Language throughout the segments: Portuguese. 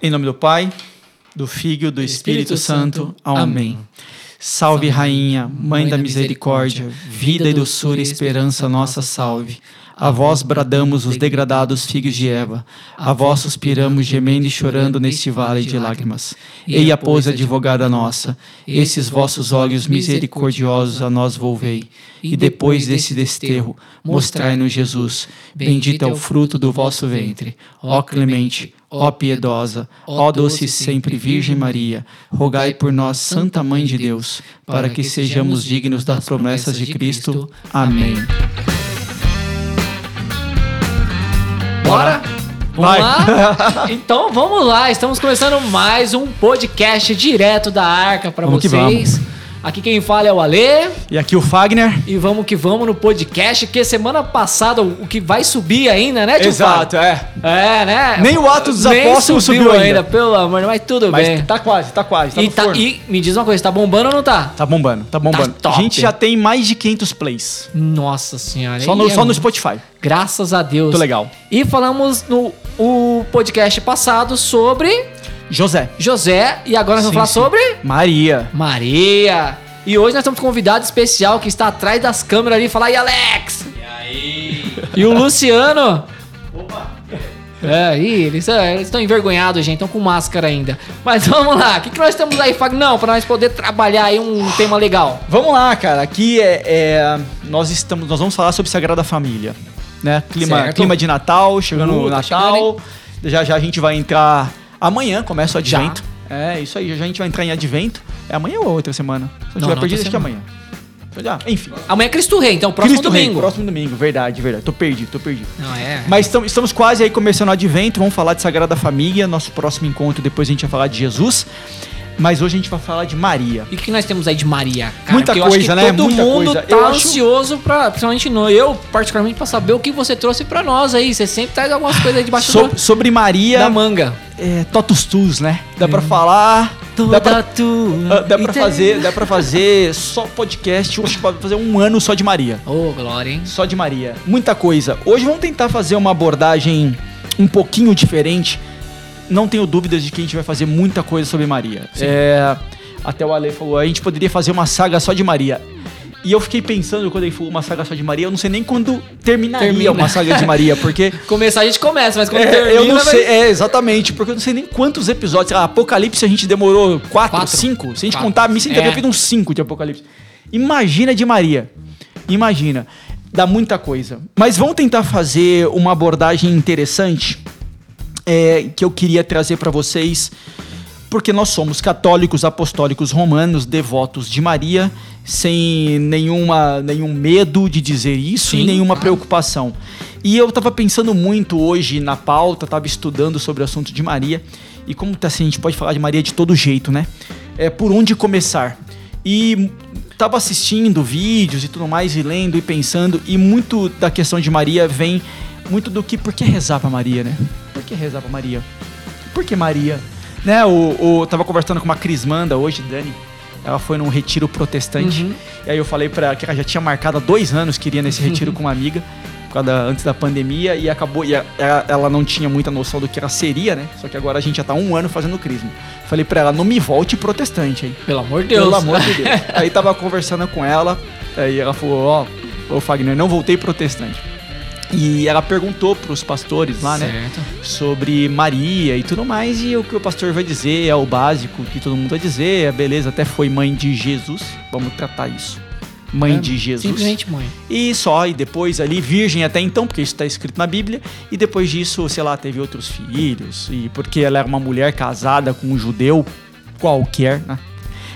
Em nome do Pai, do Filho e do Espírito, Espírito Santo. Santo. Amém. Salve, Rainha, Mãe da Misericórdia, vida e doçura e esperança nossa, salve. A vós bradamos os degradados filhos de Eva, a vós suspiramos gemendo e chorando neste vale de lágrimas. Eia, pois, advogada nossa, esses vossos olhos misericordiosos a nós volvei, e depois desse desterro, mostrai-nos Jesus, bendito é o fruto do vosso ventre. Ó clemente, Ó piedosa, ó doce sempre Virgem Maria, rogai por nós, Santa Mãe de Deus, para que sejamos dignos das promessas de Cristo. Amém. Bora? Vamos Vai. lá? Então vamos lá, estamos começando mais um podcast direto da Arca para vocês. Aqui quem fala é o Alê. E aqui o Fagner. E vamos que vamos no podcast, que semana passada o que vai subir ainda, né, tio Exato, é. É, né? Nem o Ato dos Apóstolos subiu, subiu ainda. ainda. Pelo amor, mas tudo mas bem. tá quase, tá quase, tá e, tá, e me diz uma coisa, tá bombando ou não tá? Tá bombando, tá bombando. Tá a gente já tem mais de 500 plays. Nossa senhora. Só no, é só no Spotify. Graças a Deus. Muito legal. E falamos no o podcast passado sobre José. José. E agora nós vamos falar sim. sobre Maria. Maria. E hoje nós temos um convidado especial que está atrás das câmeras ali. Fala aí, Alex! E aí? E o Luciano. Opa! É, aí, eles, eles estão envergonhados, gente, estão com máscara ainda. Mas vamos lá, o que, que nós temos aí, Fagnão, para nós poder trabalhar aí um tema legal? Vamos lá, cara. Aqui é, é, nós estamos, nós vamos falar sobre Sagrada Família, né? Clima, clima de Natal, chegando uh, o Natal. Chegando, já já a gente vai entrar amanhã, começa o advento. Já. É, isso aí, já a gente vai entrar em advento. É amanhã ou outra semana? Se eu tiver não, perdido, acho que é amanhã. Ah, enfim. Amanhã é Cristo Rei, então próximo Cristo domingo. Rei, próximo domingo, verdade, verdade. Tô perdido, tô perdido. Não, é. Mas estamos, estamos quase aí começando o advento, vamos falar de Sagrada Família, nosso próximo encontro, depois a gente vai falar de Jesus. Mas hoje a gente vai falar de Maria. E o que nós temos aí de Maria? Cara? Muita Porque coisa, né? Todo Muita mundo coisa. tá eu ansioso acho... pra. Principalmente no, eu, particularmente, pra saber o que você trouxe pra nós aí. Você sempre traz algumas coisas aí debaixo so, do, Sobre Maria. Da manga. É, totus tus, né? Dá é. pra falar. Toda dá pra, tu. Uh, dá pra fazer, dá pra fazer só podcast, hoje pode fazer um ano só de Maria. Ô, oh, glória, hein? Só de Maria. Muita coisa. Hoje vamos tentar fazer uma abordagem um pouquinho diferente. Não tenho dúvidas de que a gente vai fazer muita coisa sobre Maria. É até o Ale falou, a gente poderia fazer uma saga só de Maria. E eu fiquei pensando quando ele falou uma saga só de Maria, eu não sei nem quando terminaria Termina. uma saga de Maria, porque. Começar a gente começa, mas quando é, termina. Eu não sei, vai... é, exatamente, porque eu não sei nem quantos episódios. A Apocalipse a gente demorou quatro, quatro. cinco. Se a gente quatro. contar a missa, a gente é. feito uns cinco de Apocalipse. Imagina de Maria. Imagina. Dá muita coisa. Mas vamos tentar fazer uma abordagem interessante é, que eu queria trazer para vocês porque nós somos católicos apostólicos romanos, devotos de Maria, sem nenhuma, nenhum medo de dizer isso Sim, e nenhuma preocupação. E eu estava pensando muito hoje na pauta, estava estudando sobre o assunto de Maria, e como tá assim, a gente pode falar de Maria de todo jeito, né? É por onde começar. E estava assistindo vídeos e tudo mais, e lendo e pensando, e muito da questão de Maria vem muito do que por que rezar para Maria, né? Por que rezar para Maria? Por que Maria? Né, o, o, tava conversando com uma Crismanda hoje, Dani. Ela foi num retiro protestante. Uhum. E aí eu falei pra ela que ela já tinha marcado há dois anos que iria nesse retiro uhum. com uma amiga. Da, antes da pandemia e acabou e a, ela não tinha muita noção do que ela seria, né? Só que agora a gente já tá um ano fazendo crisma. Falei para ela, não me volte protestante, hein? Pelo amor de Deus. Pelo amor de Deus. aí tava conversando com ela, aí ela falou, ó, oh, ô Fagner, não voltei protestante. E ela perguntou para os pastores lá, né, certo. né? Sobre Maria e tudo mais. E o que o pastor vai dizer é o básico que todo mundo vai dizer. A beleza até foi mãe de Jesus. Vamos tratar isso. Mãe é, de Jesus. Simplesmente mãe. E só, e depois ali, virgem até então, porque isso está escrito na Bíblia. E depois disso, sei lá, teve outros filhos. E porque ela era uma mulher casada com um judeu qualquer, né?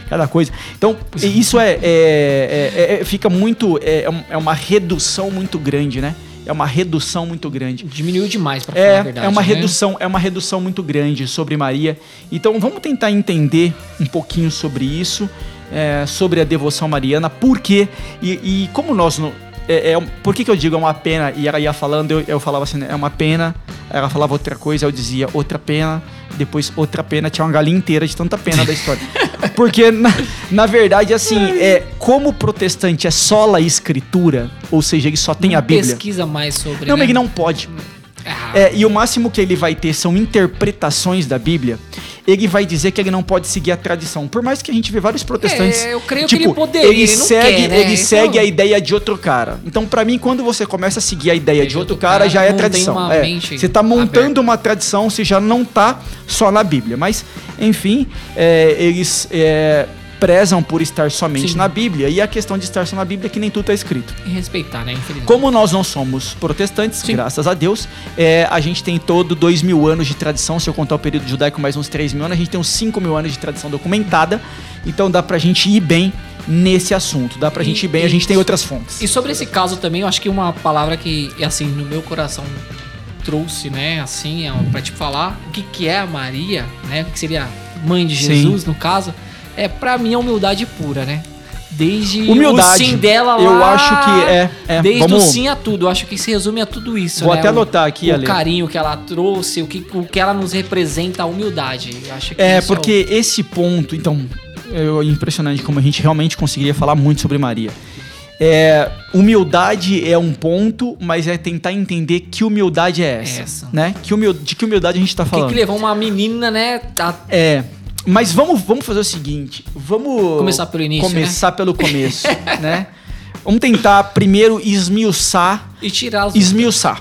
cada coisa. Então, isso é, é, é, é fica muito. É, é uma redução muito grande, né? É uma redução muito grande. Diminuiu demais, para é, falar a verdade. É uma né? redução, é uma redução muito grande sobre Maria. Então vamos tentar entender um pouquinho sobre isso, é, sobre a devoção mariana, por quê e, e como nós não, é, é, por que, que eu digo é uma pena? E ela ia falando, eu, eu falava assim, é uma pena. Ela falava outra coisa, eu dizia outra pena. Depois outra pena, tinha uma galinha inteira de tanta pena da história. Porque, na, na verdade, assim, é, como o protestante é só a escritura, ou seja, ele só tem não a Bíblia. pesquisa mais sobre. Não, né? mas não pode. É, e o máximo que ele vai ter são interpretações da Bíblia. Ele vai dizer que ele não pode seguir a tradição. Por mais que a gente vê vários protestantes. É, eu creio tipo, que ele poderia. Ele, ele segue, quer, né? ele segue a ideia de outro cara. Então, para mim, quando você começa a seguir a ideia de outro, cara, cara, já é tradição. É, você tá montando aberta. uma tradição, você já não tá só na Bíblia. Mas, enfim, é, eles. Prezam por estar somente Sim. na Bíblia. E a questão de estar só na Bíblia é que nem tudo está escrito. E respeitar, né? Como nós não somos protestantes, Sim. graças a Deus, é, a gente tem todo dois mil anos de tradição. Se eu contar o período judaico mais uns três mil anos, a gente tem uns cinco mil anos de tradição documentada. Então dá pra gente ir bem nesse assunto. Dá pra e, gente ir bem, e, a gente tem outras fontes. E sobre esse caso também, eu acho que uma palavra que, assim, no meu coração trouxe, né, assim, é para te falar o que, que é a Maria, né, que seria mãe de Jesus, Sim. no caso, é para mim a humildade pura, né? Desde humildade, o sim dela lá. Eu acho que é. é desde vamos... o sim a tudo. Eu acho que se resume a tudo isso. Vou né? até anotar aqui, O, o carinho que ela trouxe, o que, o que ela nos representa, a humildade. Eu acho que é, porque é o... esse ponto, então, é impressionante como a gente realmente conseguiria falar muito sobre Maria. É, humildade é um ponto, mas é tentar entender que humildade é essa, essa. né? Que humil... De que humildade a gente tá falando? Que, que levou uma menina, né? A... É. Mas vamos, vamos fazer o seguinte, vamos começar pelo início, começar né? pelo começo, né? Vamos tentar primeiro esmiuçar e tirar os esmiuçar.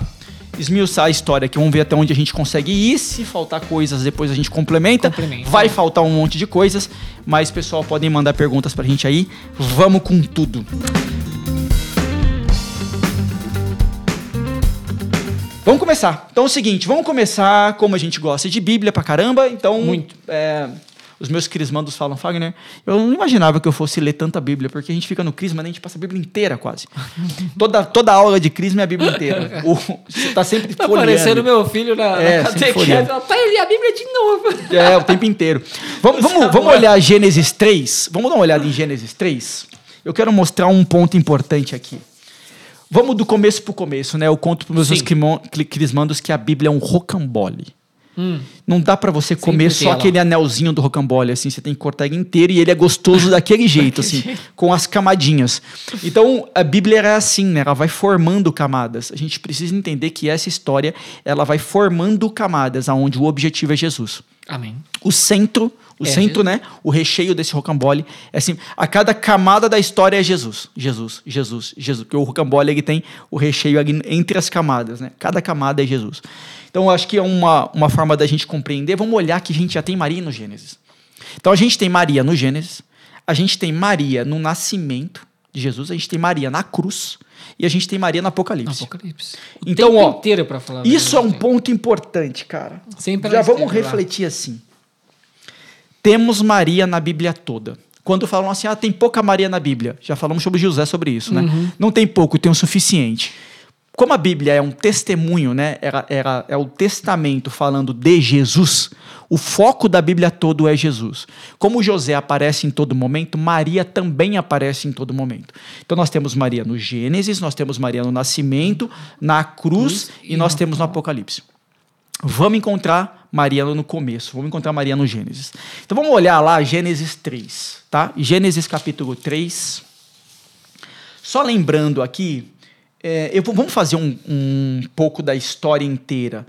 Esmiuçar a história aqui, vamos ver até onde a gente consegue ir. Se faltar coisas, depois a gente complementa. complementa. Vai faltar um monte de coisas, mas pessoal, podem mandar perguntas pra gente aí. Vamos com tudo. Vamos começar. Então é o seguinte, vamos começar como a gente gosta de Bíblia pra caramba. Então, muito. É, os meus crismandos falam, Fagner, eu não imaginava que eu fosse ler tanta Bíblia, porque a gente fica no crisma, né, a gente passa a Bíblia inteira quase. toda, toda aula de crisma é a Bíblia inteira. O, você tá sempre tá folheando. parecendo meu filho na, é, na catequese. Pai, ler a Bíblia de novo. É, o tempo inteiro. Vamos, vamos, vamos olhar Gênesis 3? Vamos dar uma olhada em Gênesis 3? Eu quero mostrar um ponto importante aqui. Vamos do começo pro começo, né? Eu conto para os meus crismandos que a Bíblia é um rocambole. Hum. Não dá para você comer só ela. aquele anelzinho do rocambole, assim, você tem que cortar ele inteiro e ele é gostoso daquele jeito, assim, com as camadinhas. Então, a Bíblia é assim, né? Ela vai formando camadas. A gente precisa entender que essa história, ela vai formando camadas, aonde o objetivo é Jesus. Amém. O centro, o é centro, Jesus. né? O recheio desse rocambole é assim, a cada camada da história é Jesus. Jesus, Jesus, Jesus. Porque o rocambole ele tem o recheio entre as camadas, né? Cada camada é Jesus. Então, acho que é uma, uma forma da gente compreender. Vamos olhar que a gente já tem Maria no Gênesis. Então, a gente tem Maria no Gênesis, a gente tem Maria no nascimento de Jesus, a gente tem Maria na cruz e a gente tem Maria no Apocalipse. Apocalipse. O então, ó, inteiro para falar. Isso é um ponto importante, cara. Sempre Já vamos refletir lá. assim. Temos Maria na Bíblia toda. Quando falam assim, ah, tem pouca Maria na Bíblia, já falamos sobre José sobre isso, né? Uhum. Não tem pouco, tem o suficiente como a Bíblia é um testemunho, né? Era, era, é o testamento falando de Jesus, o foco da Bíblia todo é Jesus. Como José aparece em todo momento, Maria também aparece em todo momento. Então nós temos Maria no Gênesis, nós temos Maria no nascimento, na cruz, e, e nós temos no Apocalipse. Vamos encontrar Maria no começo, vamos encontrar Maria no Gênesis. Então vamos olhar lá Gênesis 3, tá? Gênesis capítulo 3. Só lembrando aqui é, eu, vamos fazer um, um pouco da história inteira.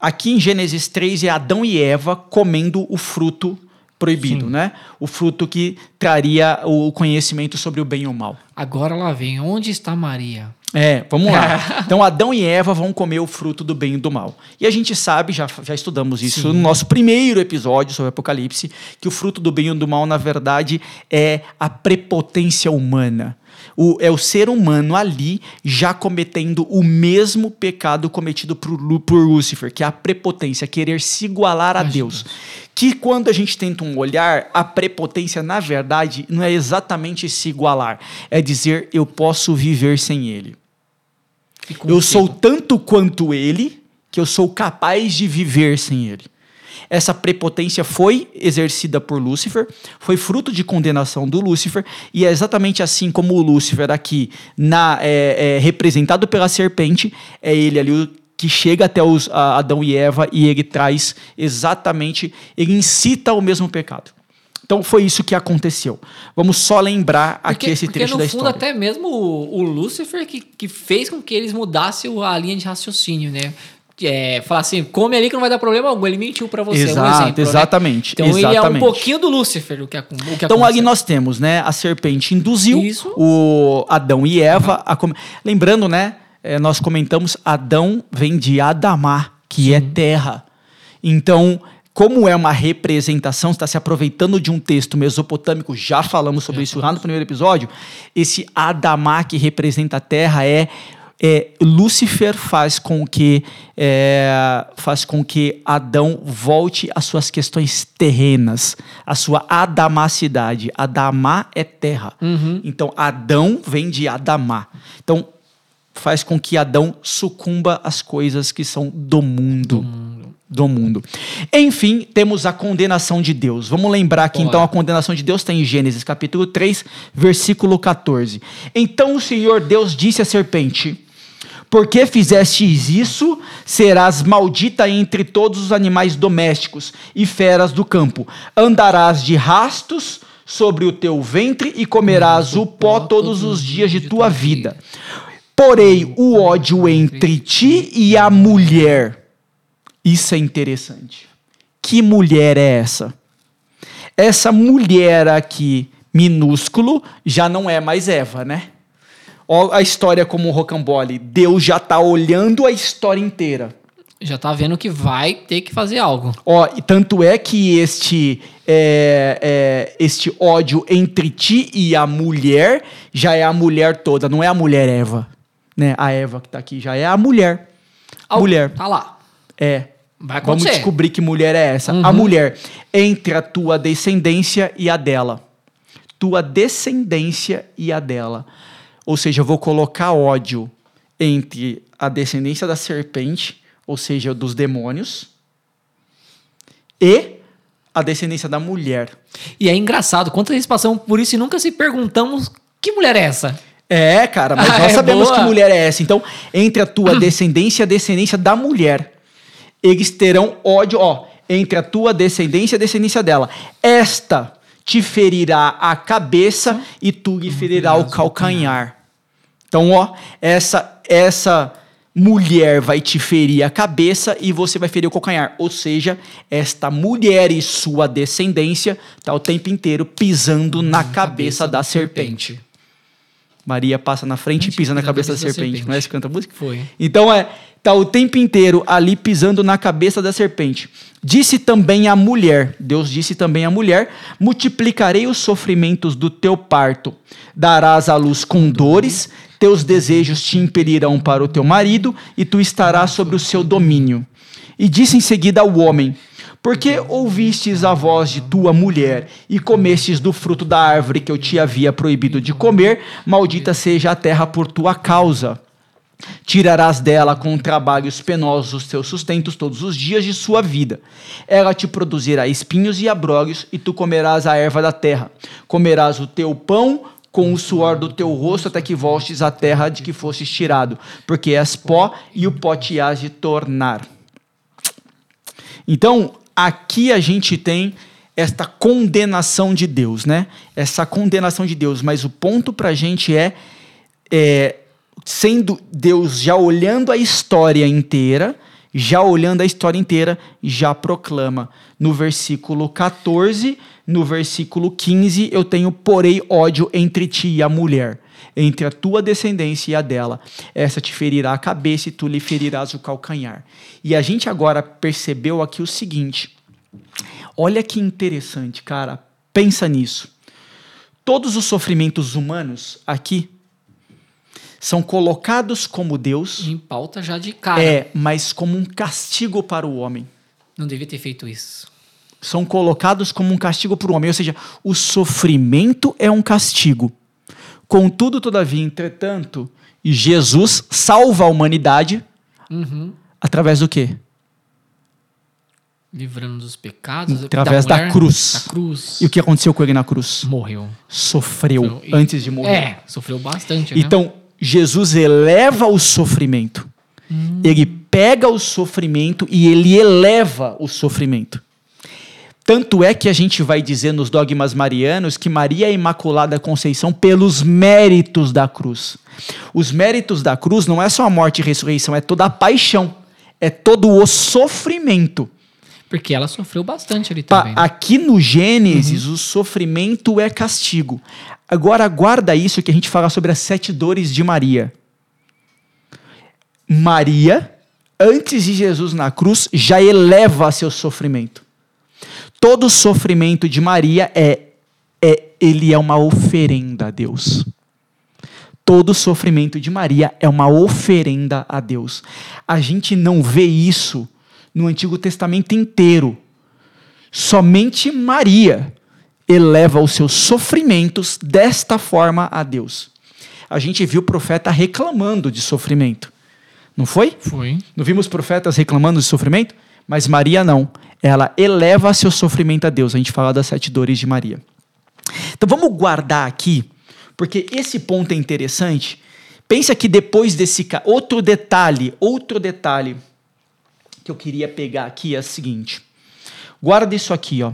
Aqui em Gênesis 3 é Adão e Eva comendo o fruto proibido, Sim. né? O fruto que traria o conhecimento sobre o bem e o mal. Agora lá vem, onde está Maria? É, vamos lá. então Adão e Eva vão comer o fruto do bem e do mal. E a gente sabe, já, já estudamos isso Sim. no nosso primeiro episódio sobre Apocalipse, que o fruto do bem e do mal, na verdade, é a prepotência humana. O, é o ser humano ali já cometendo o mesmo pecado cometido por, por Lúcifer, que é a prepotência, querer se igualar a Deus. Que quando a gente tenta um olhar, a prepotência, na verdade, não é exatamente se igualar, é dizer eu posso viver sem ele. Eu sou tanto quanto ele que eu sou capaz de viver sem ele. Essa prepotência foi exercida por Lúcifer, foi fruto de condenação do Lúcifer, e é exatamente assim como o Lúcifer aqui, na, é, é, representado pela serpente, é ele ali que chega até os, Adão e Eva e ele traz exatamente, ele incita o mesmo pecado. Então foi isso que aconteceu. Vamos só lembrar porque, aqui esse trecho da história. Porque no fundo até mesmo o, o Lúcifer que, que fez com que eles mudassem a linha de raciocínio, né? É, falar assim, come ali que não vai dar problema algum. Ele mentiu para você. Exato, um exemplo, exatamente. Né? Então exatamente. ele é um pouquinho do Lúcifer. O que, é, o que então ali nós temos, né? A serpente induziu Isso. o Adão e Eva. Uhum. Com... Lembrando, né? É, nós comentamos, Adão vem de Adamá, que é Sim. é terra. Então, como é uma representação, está se aproveitando de um texto mesopotâmico, já falamos sobre isso lá no primeiro episódio. Esse Adamá que representa a terra é é, Lúcifer faz com que é, faz com que Adão volte às suas questões terrenas, à sua adamacidade. Adamá é terra. Uhum. Então Adão vem de Adamá. Então faz com que Adão sucumba às coisas que são do mundo. Do mundo. Do mundo. Enfim, temos a condenação de Deus. Vamos lembrar que então a condenação de Deus está em Gênesis capítulo 3, versículo 14. Então o Senhor Deus disse à serpente: porque fizestes isso, serás maldita entre todos os animais domésticos e feras do campo. Andarás de rastos sobre o teu ventre e comerás o pó todos os dias de tua vida. Porém, o ódio entre ti e a mulher. Isso é interessante. Que mulher é essa? Essa mulher aqui, minúsculo, já não é mais Eva, né? Ó a história como um rocambole. Deus já tá olhando a história inteira. Já tá vendo que vai ter que fazer algo. Ó, e tanto é que este, é, é, este ódio entre ti e a mulher já é a mulher toda, não é a mulher Eva. Né? A Eva que tá aqui já é a mulher. A mulher. Tá lá. É. Vai acontecer. Vamos descobrir que mulher é essa. Uhum. A mulher entre a tua descendência e a dela. Tua descendência e a dela. Ou seja, eu vou colocar ódio entre a descendência da serpente, ou seja, dos demônios, e a descendência da mulher. E é engraçado, quantas vezes passamos por isso e nunca se perguntamos que mulher é essa? É, cara, mas ah, nós é sabemos boa. que mulher é essa. Então, entre a tua descendência e a descendência da mulher, eles terão ódio, ó, entre a tua descendência e a descendência dela. Esta te ferirá a cabeça e tu lhe ferirá o calcanhar. Então, ó, essa essa mulher vai te ferir a cabeça e você vai ferir o calcanhar. Ou seja, esta mulher e sua descendência tá o tempo inteiro pisando na, cabeça, cabeça da serpente. serpente. Maria passa na frente e pisa na cabeça, cabeça da, serpente. da serpente. Não é esse que canta a música? Foi. Então é, tá o tempo inteiro ali pisando na cabeça da serpente. Disse também a mulher, Deus disse também à mulher: multiplicarei os sofrimentos do teu parto, darás à luz com dores, teus desejos te impelirão para o teu marido, e tu estarás sobre o seu domínio. E disse em seguida ao homem: porque ouvistes a voz de tua mulher e comestes do fruto da árvore que eu te havia proibido de comer, maldita seja a terra por tua causa. Tirarás dela com trabalhos penosos os teus sustentos todos os dias de sua vida. Ela te produzirá espinhos e abrolhos, e tu comerás a erva da terra. Comerás o teu pão com o suor do teu rosto até que voltes à terra de que fostes tirado, porque és pó e o pó te hás de tornar. Então, aqui a gente tem esta condenação de Deus, né? Essa condenação de Deus. Mas o ponto para a gente é, é, sendo Deus já olhando a história inteira, já olhando a história inteira, já proclama. No versículo 14, no versículo 15, eu tenho porém ódio entre ti e a mulher, entre a tua descendência e a dela. Essa te ferirá a cabeça e tu lhe ferirás o calcanhar. E a gente agora percebeu aqui o seguinte: Olha que interessante, cara. Pensa nisso. Todos os sofrimentos humanos aqui são colocados como Deus. Em pauta já de cara. É, mas como um castigo para o homem. Não devia ter feito isso. São colocados como um castigo para o homem. Ou seja, o sofrimento é um castigo. Contudo, todavia, entretanto, Jesus salva a humanidade uhum. através do quê? livrando dos pecados através da, mulher, da, cruz. da, cruz. E o que aconteceu com ele na cruz? Morreu. Sofreu e, antes de morrer. É, sofreu bastante. Né? Então, Jesus eleva o sofrimento. Hum. Ele pega o sofrimento e ele eleva o sofrimento. Tanto é que a gente vai dizer nos dogmas marianos que Maria é Imaculada Conceição pelos méritos da cruz. Os méritos da cruz não é só a morte e a ressurreição, é toda a paixão é todo o sofrimento. Porque ela sofreu bastante ali também. Né? Aqui no Gênesis, uhum. o sofrimento é castigo. Agora, guarda isso que a gente fala sobre as sete dores de Maria. Maria, antes de Jesus na cruz, já eleva seu sofrimento. Todo sofrimento de Maria é, é ele é uma oferenda a Deus. Todo sofrimento de Maria é uma oferenda a Deus. A gente não vê isso no Antigo Testamento inteiro. Somente Maria eleva os seus sofrimentos desta forma a Deus. A gente viu o profeta reclamando de sofrimento. Não foi? Foi. Não vimos profetas reclamando de sofrimento? Mas Maria não. Ela eleva seu sofrimento a Deus. A gente fala das sete dores de Maria. Então vamos guardar aqui, porque esse ponto é interessante. Pensa que depois desse outro detalhe, outro detalhe que eu queria pegar aqui é o seguinte. Guarda isso aqui, ó.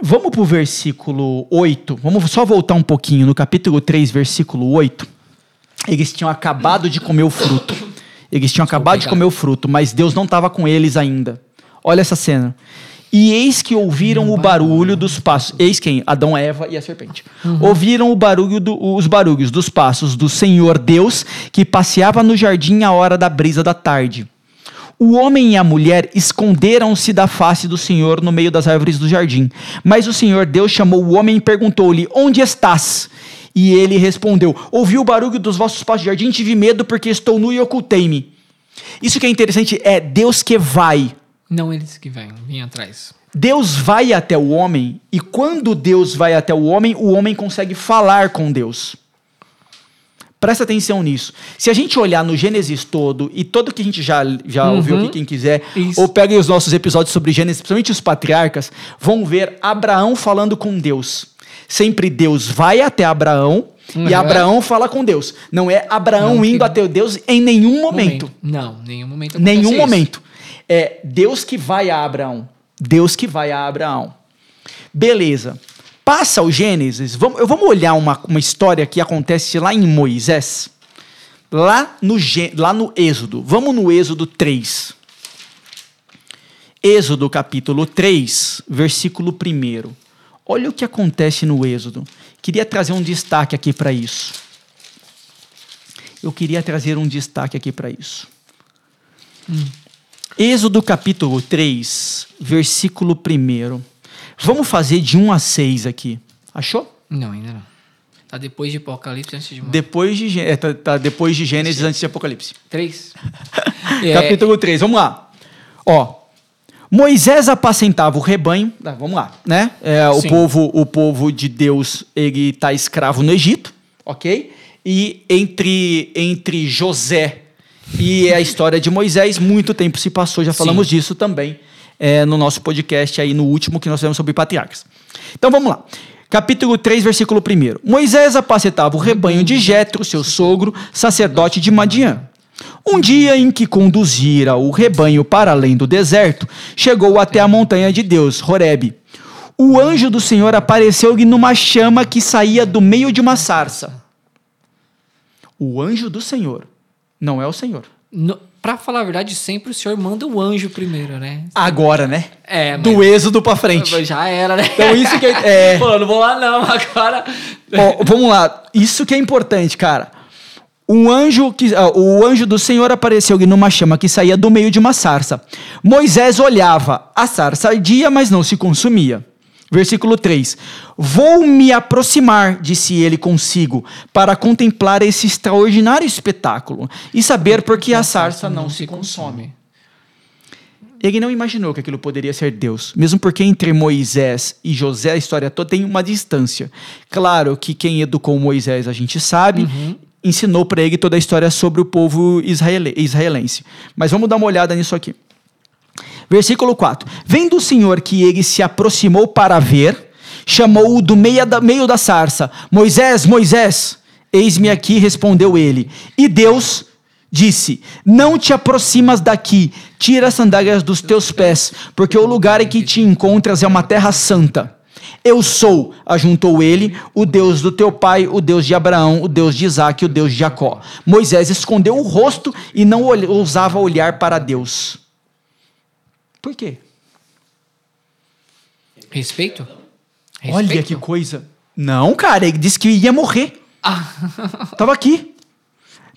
Vamos para o versículo 8. Vamos só voltar um pouquinho. No capítulo 3, versículo 8. Eles tinham acabado de comer o fruto. Eles tinham acabado de comer o fruto, mas Deus não estava com eles ainda. Olha essa cena. E eis que ouviram o barulho dos passos. Eis quem? Adão, Eva e a serpente. Uhum. Ouviram o barulho do, os barulhos dos passos do Senhor Deus que passeava no jardim à hora da brisa da tarde. O homem e a mulher esconderam-se da face do Senhor no meio das árvores do jardim. Mas o Senhor Deus chamou o homem e perguntou-lhe: Onde estás? E ele respondeu: Ouvi o barulho dos vossos passos de jardim, tive medo porque estou nu e ocultei-me. Isso que é interessante é Deus que vai não eles que vêm, vêm atrás. Deus vai até o homem, e quando Deus vai até o homem, o homem consegue falar com Deus. Presta atenção nisso. Se a gente olhar no Gênesis todo, e todo que a gente já, já uhum. ouviu aqui, quem quiser, Isso. ou peguem os nossos episódios sobre Gênesis, principalmente os patriarcas, vão ver Abraão falando com Deus. Sempre Deus vai até Abraão uhum. e Abraão fala com Deus. Não é Abraão Não, indo que... até Deus em nenhum momento. momento. Não, nenhum momento. Nenhum momento. É Deus que vai a Abraão. Deus que vai a Abraão. Beleza. Passa o Gênesis. Vamos, vamos olhar uma, uma história que acontece lá em Moisés. Lá no, lá no Êxodo. Vamos no Êxodo 3. Êxodo capítulo 3, versículo 1. Olha o que acontece no Êxodo. Queria trazer um destaque aqui para isso. Eu queria trazer um destaque aqui para isso. Hum. Êxodo capítulo 3, versículo 1. Vamos fazer de 1 a 6 aqui. Achou? Não, ainda não. Tá depois de Apocalipse antes de Depois de, é, tá, tá depois de Gênesis antes de Apocalipse. 3. é... Capítulo 3, vamos lá. Ó, Moisés apacentava o rebanho, ah, vamos lá, né? É, o, povo, o povo de Deus, ele está escravo no Egito, ok? E entre, entre José e a história de Moisés, muito tempo se passou, já falamos Sim. disso também é, no nosso podcast aí, no último que nós fizemos sobre patriarcas. Então vamos lá. Capítulo 3, versículo 1. Moisés apacetava o rebanho de Jetro, seu sogro, sacerdote de Madian. Um dia em que conduzira o rebanho para além do deserto, chegou até a montanha de Deus, Horebe. O anjo do Senhor apareceu-lhe numa chama que saía do meio de uma sarça. O anjo do Senhor não é o Senhor. No, pra falar a verdade, sempre o Senhor manda o anjo primeiro, né? Agora, né? É. Mas... Do êxodo pra frente. Já era, né? Então isso que é. é... Pô, não vou lá não, agora. Ó, vamos lá. Isso que é importante, cara. Um anjo que, uh, o anjo do Senhor apareceu-lhe numa chama que saía do meio de uma sarça. Moisés olhava, a sarça ardia, mas não se consumia. Versículo 3: Vou me aproximar, disse ele consigo, para contemplar esse extraordinário espetáculo e saber por que a sarça não se consome. Ele não imaginou que aquilo poderia ser Deus, mesmo porque entre Moisés e José a história toda tem uma distância. Claro que quem educou Moisés a gente sabe, uhum. Ensinou para ele toda a história sobre o povo israelense. Mas vamos dar uma olhada nisso aqui. Versículo 4: Vendo o Senhor que ele se aproximou para ver, chamou-o do meio da, meio da sarça: Moisés, Moisés, eis-me aqui, respondeu ele. E Deus disse: Não te aproximas daqui, tira as sandálias dos teus pés, porque o lugar em que te encontras é uma terra santa. Eu sou, ajuntou ele, o Deus do teu pai, o Deus de Abraão, o Deus de Isaac, o Deus de Jacó. Moisés escondeu o rosto e não ousava olhar para Deus. Por quê? Respeito? Respeito? Olha que coisa. Não, cara, ele disse que ia morrer. Ah. Tava aqui.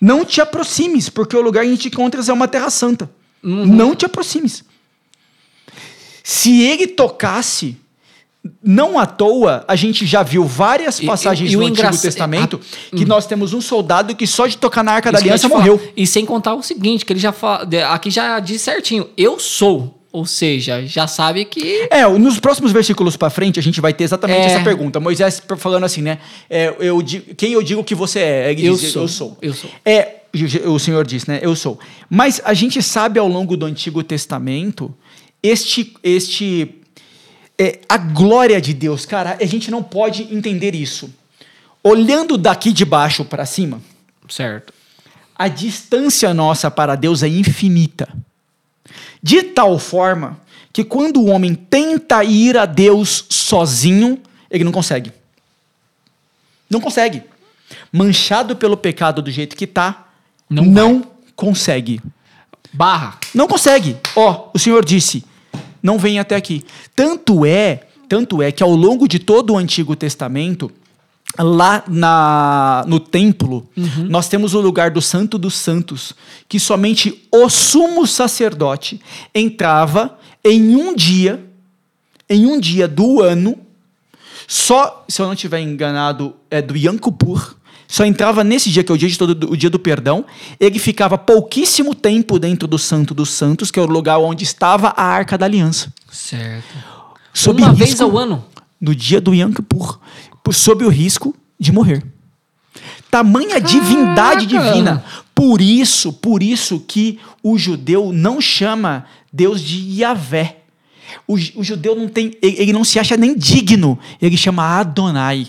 Não te aproximes, porque o lugar em que te encontras é uma terra santa. Uhum. Não te aproximes. Se ele tocasse, não à toa, a gente já viu várias passagens e, e, e do Antigo Testamento a, que hum. nós temos um soldado que só de tocar na Arca da Aliança morreu. E sem contar o seguinte, que ele já fala, aqui já diz certinho, eu sou. Ou seja, já sabe que. É, nos próximos versículos para frente a gente vai ter exatamente é. essa pergunta. Moisés falando assim, né? É, eu, quem eu digo que você é? Ele eu, diz, sou. eu sou. Eu sou. É, o Senhor diz, né? Eu sou. Mas a gente sabe ao longo do Antigo Testamento este, este, é, a glória de Deus, cara. A gente não pode entender isso. Olhando daqui de baixo para cima, certo? A distância nossa para Deus é infinita. De tal forma que quando o homem tenta ir a Deus sozinho, ele não consegue. Não consegue. Manchado pelo pecado do jeito que está, não, não consegue. Barra. Não consegue. Ó, oh, o Senhor disse: não vem até aqui. Tanto é, tanto é que ao longo de todo o Antigo Testamento, lá na, no templo, uhum. nós temos o lugar do Santo dos Santos, que somente o sumo sacerdote entrava em um dia, em um dia do ano, só, se eu não estiver enganado, é do Yom Kippur, só entrava nesse dia, que é o dia, de todo, o dia do perdão. Ele ficava pouquíssimo tempo dentro do Santo dos Santos, que é o lugar onde estava a Arca da Aliança. Certo. Sob Uma risco, vez ao ano? No dia do Yom Kippur sob o risco de morrer. Tamanha Caraca. divindade divina. Por isso, por isso que o judeu não chama Deus de Yahvé. O, o judeu não tem, ele, ele não se acha nem digno. Ele chama Adonai,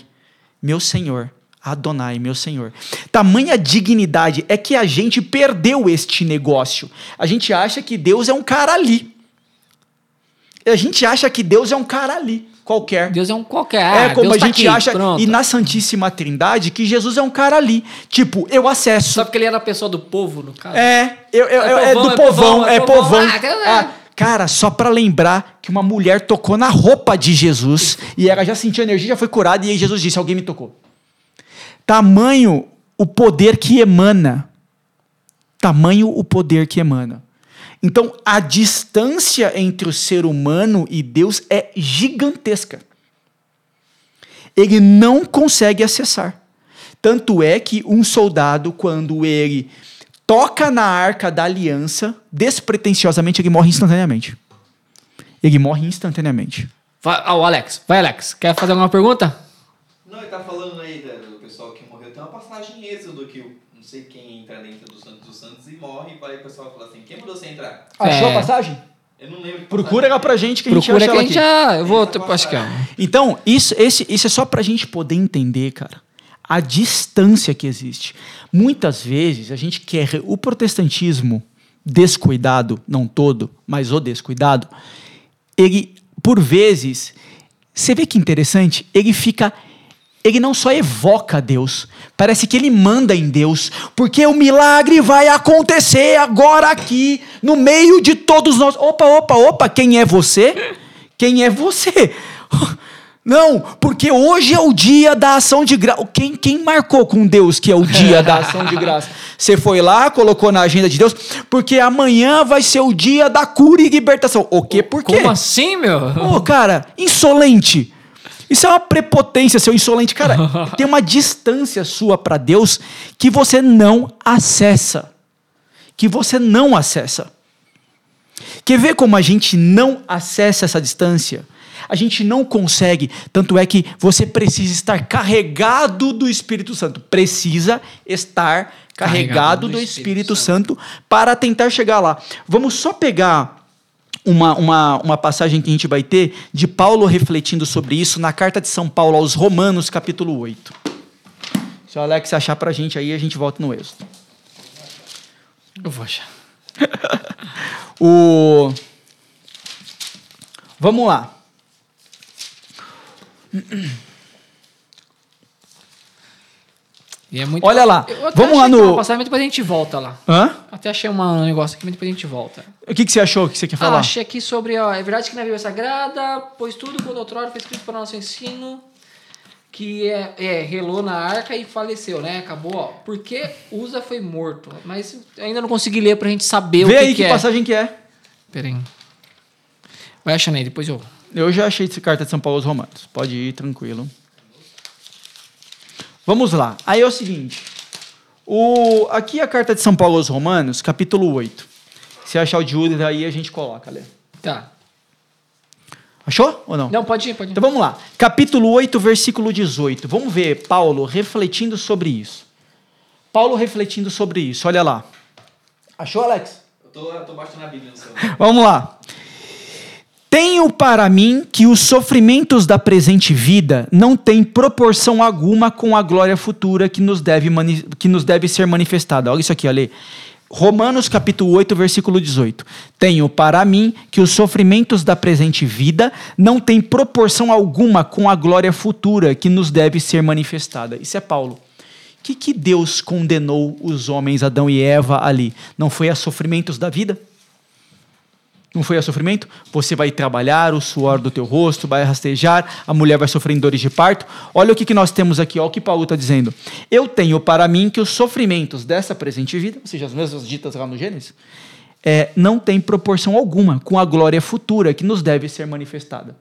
meu Senhor. Adonai, meu Senhor. Tamanha dignidade é que a gente perdeu este negócio. A gente acha que Deus é um cara ali. A gente acha que Deus é um cara ali qualquer. Deus é um qualquer. É como Deus a tá gente aqui, acha. Pronto. E na Santíssima Trindade, que Jesus é um cara ali. Tipo, eu acesso. Só porque ele era a pessoa do povo, no caso? É, eu, eu, é, é, povão, do povão, é povão. É povão. Ah, ah, cara, só para lembrar que uma mulher tocou na roupa de Jesus e ela já sentiu energia, já foi curada, e aí Jesus disse: Alguém me tocou. Tamanho o poder que emana. Tamanho o poder que emana. Então, a distância entre o ser humano e Deus é gigantesca. Ele não consegue acessar. Tanto é que um soldado, quando ele toca na arca da aliança, despretensiosamente ele morre instantaneamente. Ele morre instantaneamente. Vai, oh, Alex, vai, Alex. Quer fazer alguma pergunta? Não, ele tá falando aí do pessoal que morreu. Tem uma passagem em Êxodo que não sei quem entra dentro do Santo dos Santos e morre, e aí o pessoal fala assim: quem mandou você entrar? Achou é. a passagem? Eu não lembro. Procura ela pra gente que Procura a gente acha que a gente já. Eu vou. Acho que é. Então, isso, esse, isso é só pra gente poder entender, cara, a distância que existe. Muitas vezes a gente quer o protestantismo descuidado, não todo, mas o descuidado, ele, por vezes, você vê que interessante, ele fica ele não só evoca Deus, parece que ele manda em Deus, porque o milagre vai acontecer agora aqui, no meio de todos nós. Opa, opa, opa, quem é você? Quem é você? Não, porque hoje é o dia da ação de graça. Quem, quem marcou com Deus que é o dia da ação de graça? Você foi lá, colocou na agenda de Deus, porque amanhã vai ser o dia da cura e libertação. O quê? Por quê? Como assim, meu? Ô, oh, cara, insolente. Isso é uma prepotência, seu insolente. Cara, tem uma distância sua para Deus que você não acessa. Que você não acessa. Quer ver como a gente não acessa essa distância? A gente não consegue, tanto é que você precisa estar carregado do Espírito Santo. Precisa estar carregado, carregado do, do, Espírito, Espírito Santo. Santo para tentar chegar lá. Vamos só pegar uma, uma, uma passagem que a gente vai ter de Paulo refletindo sobre isso na carta de São Paulo aos Romanos, capítulo 8. Se o Alex achar pra gente aí, a gente volta no êxodo. Eu vou achar. o... Vamos lá. E é muito... Olha lá, vamos lá no. passando, mas depois a gente volta lá. Hã? Até achei um negócio aqui, mas depois a gente volta. O que, que você achou que você quer Ah, falar? achei aqui sobre, ó, é verdade que na Bíblia Sagrada, pois tudo quando outrora foi escrito para nosso ensino, que é, é, relou na arca e faleceu, né? Acabou, ó. Porque Usa foi morto. Mas ainda não consegui ler pra gente saber Vê o que, aí que, que é. passagem que é. Pera aí. Vai achando aí, depois eu... Eu já achei essa carta de São Paulo aos Romanos. Pode ir tranquilo. Vamos lá. Aí é o seguinte. O, aqui a carta de São Paulo aos Romanos, capítulo 8. Se achar o de Judas, aí a gente coloca, Lê. Tá. Achou ou não? Não, pode ir, pode ir. Então vamos lá. Capítulo 8, versículo 18. Vamos ver Paulo refletindo sobre isso. Paulo refletindo sobre isso. Olha lá. Achou, Alex? Eu tô, eu tô baixando a Bíblia no celular. Vamos lá. Tenho para mim que os sofrimentos da presente vida não têm proporção alguma com a glória futura que nos deve, que nos deve ser manifestada. Olha isso aqui, olha. Romanos capítulo 8, versículo 18. Tenho para mim que os sofrimentos da presente vida não têm proporção alguma com a glória futura que nos deve ser manifestada. Isso é Paulo. Que, que Deus condenou os homens, Adão e Eva, ali? Não foi a sofrimentos da vida? Não foi a sofrimento? Você vai trabalhar, o suor do teu rosto vai rastejar, a mulher vai sofrer dores de parto. Olha o que, que nós temos aqui, olha o que Paulo está dizendo. Eu tenho para mim que os sofrimentos dessa presente vida, ou seja, as mesmas ditas lá no Gênesis, é, não tem proporção alguma com a glória futura que nos deve ser manifestada.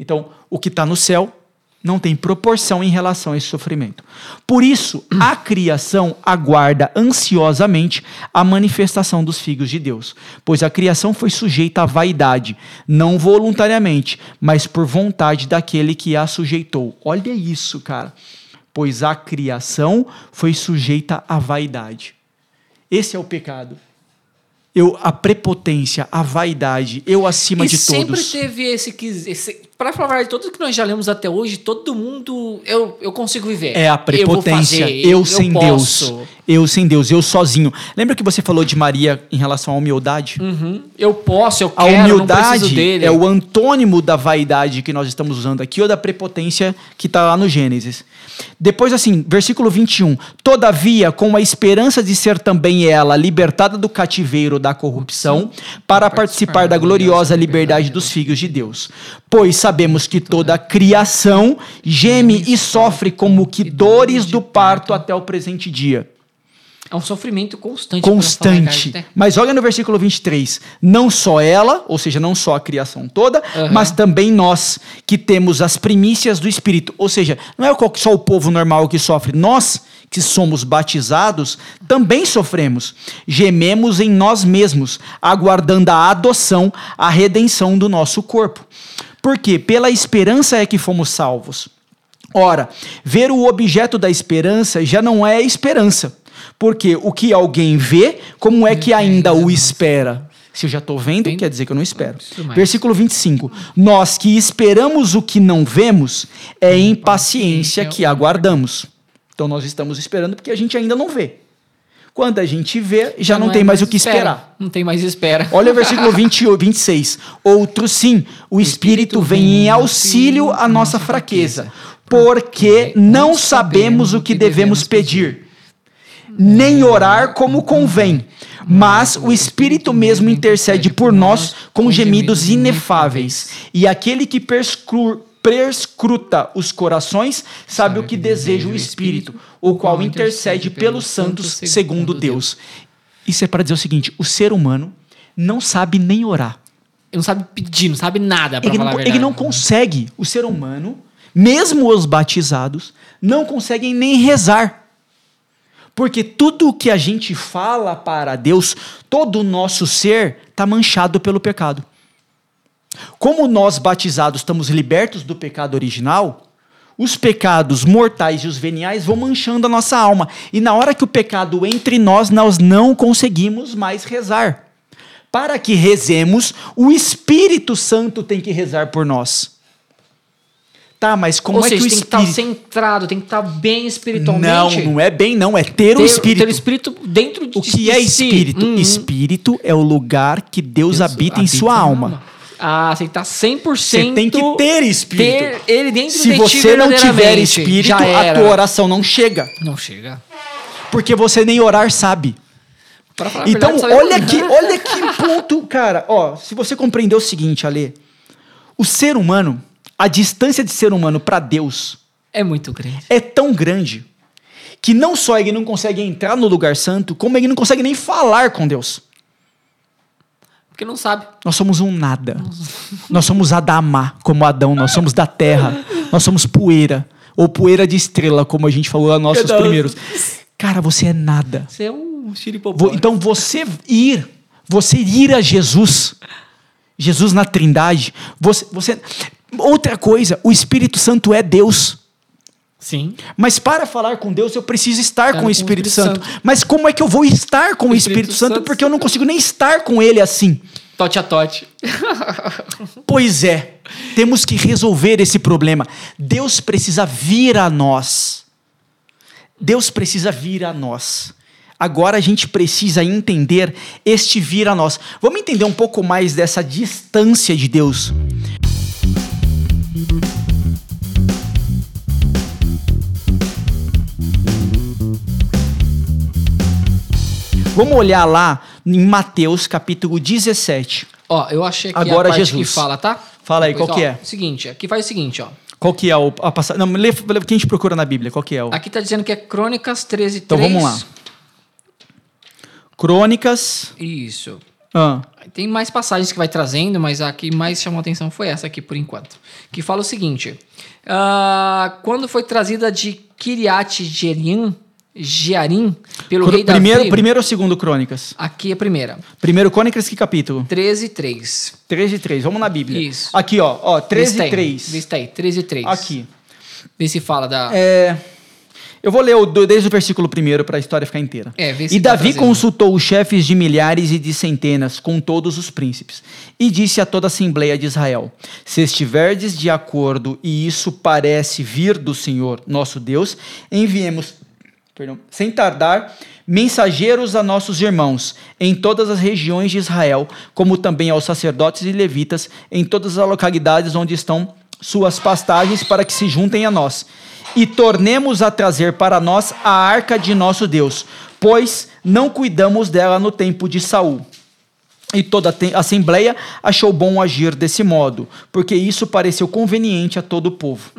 Então, o que está no céu não tem proporção em relação a esse sofrimento. Por isso, a criação aguarda ansiosamente a manifestação dos filhos de Deus, pois a criação foi sujeita à vaidade, não voluntariamente, mas por vontade daquele que a sujeitou. Olha isso, cara. Pois a criação foi sujeita à vaidade. Esse é o pecado. Eu, a prepotência, a vaidade, eu acima e de sempre todos. teve esse, esse para falar a verdade, tudo que nós já lemos até hoje, todo mundo eu, eu consigo viver. É a Eu prepotência. fazer, Eu, sem Deus. Eu sem Deus, eu sozinho. Lembra que você falou de Maria em relação à humildade? Uhum. Eu posso, eu A quero, preciso humildade dele. é o antônimo da vaidade que nós estamos usando aqui, ou da prepotência que está lá no Gênesis. Depois, assim, versículo 21. Todavia, com a esperança de ser também ela libertada do cativeiro da corrupção, para participar da gloriosa liberdade dos filhos de Deus. Pois sabemos que toda a criação geme e sofre como que dores do parto até o presente dia É um sofrimento constante. constante. verdade, né? Mas olha no versículo 23. Não só ela, ou seja, não só a criação toda, Aham. mas também nós, que temos as primícias do Espírito. Ou seja, não é só o povo normal que sofre. Nós, que somos batizados, também sofremos. Gememos em nós mesmos, aguardando a adoção, a redenção do nosso corpo. Porque pela esperança é que fomos salvos. Ora, ver o objeto da esperança já não é esperança, porque o que alguém vê, como é que ainda o espera? Se eu já estou vendo, quer dizer que eu não espero. Versículo 25. Nós que esperamos o que não vemos, é em paciência que aguardamos. Então nós estamos esperando porque a gente ainda não vê. Quando a gente vê, já, não, é tem mais o que espera. esperar. Não tem mais espera. Olha o versículo 20, 26. Outro sim, o Espírito vem em auxílio à nossa fraqueza, porque não sabemos o que devemos pedir, nem orar como convém. Mas o Espírito mesmo intercede por nós com gemidos inefáveis. E aquele que perscru- perscruta os corações sabe o que deseja o Espírito, o qual intercede pelos santos segundo Deus. Isso é para dizer o seguinte: o ser humano não sabe nem orar. Ele não sabe pedir, não sabe nada Ele falar não, a ele verdade. não consegue. O ser humano, mesmo os batizados, não conseguem nem rezar. Porque tudo o que a gente fala para Deus, todo o nosso ser, está manchado pelo pecado. Como nós batizados estamos libertos do pecado original, os pecados mortais e os veniais vão manchando a nossa alma. E na hora que o pecado entra em nós, nós não conseguimos mais rezar. Para que rezemos, o Espírito Santo tem que rezar por nós. Tá, mas como Ou é seja, que o tem que estar Espírito. centrado, tem que estar bem Não, espiritualmente. não é bem, não. É ter o Ter- Espírito. Ter o espírito dentro de O que é de si. espírito? Uhum. Espírito é o lugar que Deus, Deus habita em sua alma. Ah, você tá 100%. Você tem que ter espírito. Ter ele dentro Se de você não tiver espírito, a tua oração não chega. Não chega. Porque você nem orar sabe. A Então, verdade, olha que, olha que ponto, cara. Ó, se você compreender o seguinte, Ale, o ser humano, a distância de ser humano para Deus É muito grande. é tão grande que não só ele não consegue entrar no lugar santo, como ele não consegue nem falar com Deus. Porque não sabe. Nós somos um nada. Nós somos Adamá, como Adão. Nós somos da terra. Nós somos poeira. Ou poeira de estrela, como a gente falou lá nos nossos primeiros. Cara, você é nada. Você é um xiripopó. Então você ir, você ir a Jesus, Jesus na Trindade, você, você. Outra coisa, o Espírito Santo é Deus. Sim. Mas para falar com Deus, eu preciso estar Cara, com o Espírito, Santo. Santo. Mas como é que eu vou estar com o, O Espírito, Espírito Santo? Santo. Porque eu não consigo nem estar com ele assim. Tote a tote. Pois é, temos que resolver esse problema. Deus precisa vir a nós. Deus precisa vir a nós. Agora a gente precisa entender este vir a nós. Vamos entender um pouco mais dessa distância de Deus. Vamos olhar lá em Mateus capítulo 17. Ó, eu achei aqui Agora a parte Jesus. que fala, tá? Fala aí, Depois, qual que ó, é? Seguinte, aqui faz o seguinte, ó. Qual que é o, a passagem? Não, lê, lê, que a gente procura na Bíblia. Qual que é o? Aqui tá dizendo que é Crônicas 13, Então vamos lá. Crônicas. Isso. Ah, Tem mais passagens que vai trazendo, mas a que mais chamou atenção foi essa aqui por enquanto. Que fala o seguinte: ah, quando foi trazida de Kiriat Jearim, Jearim pelo cro- rei Davi. primeiro, primeiro ou segundo Crônicas? Aqui é a primeira. Primeiro Crônicas, que capítulo? 13, 3. 13 e 3. Vamos na Bíblia. Isso. Aqui, ó. ó 13 Vê se e tem. 3. Vê se tá aí, 13 e 3. Aqui. Vê se fala da. É, eu vou ler o, desde o versículo primeiro para a história ficar inteira. É, vê se e tá Davi trazendo. consultou os chefes de milhares e de centenas, com todos os príncipes, e disse a toda a assembleia de Israel: Se estiverdes de acordo e isso parece vir do Senhor nosso Deus, enviemos, perdão, sem tardar, mensageiros a nossos irmãos em todas as regiões de Israel, como também aos sacerdotes e levitas em todas as localidades onde estão suas pastagens, para que se juntem a nós e tornemos a trazer para nós a arca de nosso Deus, pois não cuidamos dela no tempo de Saul. E toda a assembleia achou bom agir desse modo, porque isso pareceu conveniente a todo o povo.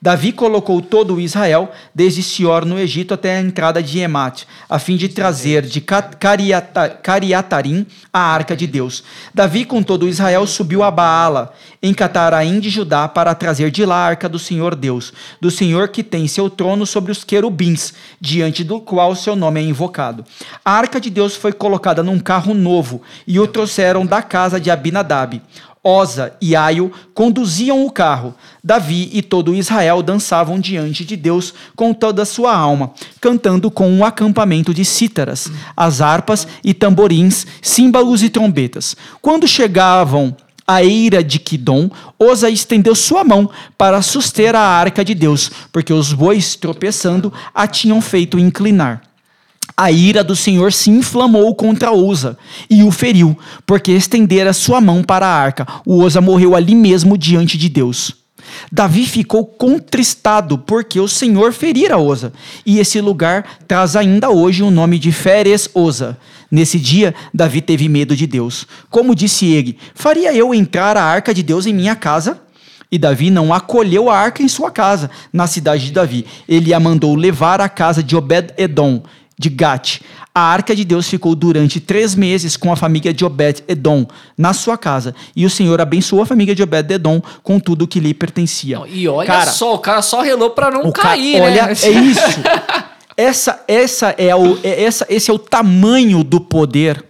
Davi colocou todo o Israel, desde Sior no Egito até a entrada de Emat, a fim de trazer de Ca- Cariata- Cariatarim a arca de Deus. Davi com todo o Israel subiu a Baala, em Cataraim de Judá, para trazer de lá a arca do Senhor Deus, do Senhor que tem seu trono sobre os querubins, diante do qual seu nome é invocado. A arca de Deus foi colocada num carro novo e o trouxeram da casa de Abinadab. Oza e Aio conduziam o carro. Davi e todo Israel dançavam diante de Deus com toda a sua alma, cantando com um acampamento de cítaras, as harpas e tamborins, símbolos e trombetas. Quando chegavam à eira de Quidom, Oza estendeu sua mão para suster a arca de Deus, porque os bois, tropeçando, a tinham feito inclinar. A ira do Senhor se inflamou contra Uza e o feriu, porque estendera sua mão para a arca. O Uza morreu ali mesmo diante de Deus. Davi ficou contristado porque o Senhor ferira Oza, e esse lugar traz ainda hoje o nome de Feres Oza. Nesse dia, Davi teve medo de Deus. Como disse ele: Faria eu entrar a arca de Deus em minha casa? E Davi não acolheu a arca em sua casa, na cidade de Davi. Ele a mandou levar à casa de Obed-Edom, de Gate. A arca de Deus ficou durante três meses com a família de Obed-Edom na sua casa. E o Senhor abençoou a família de Obed-Edom com tudo que lhe pertencia. E olha Cara, só, o cara só relou pra não o cair, olha, né? é isso. Essa, essa é o, é- essa, esse é o tamanho do poder.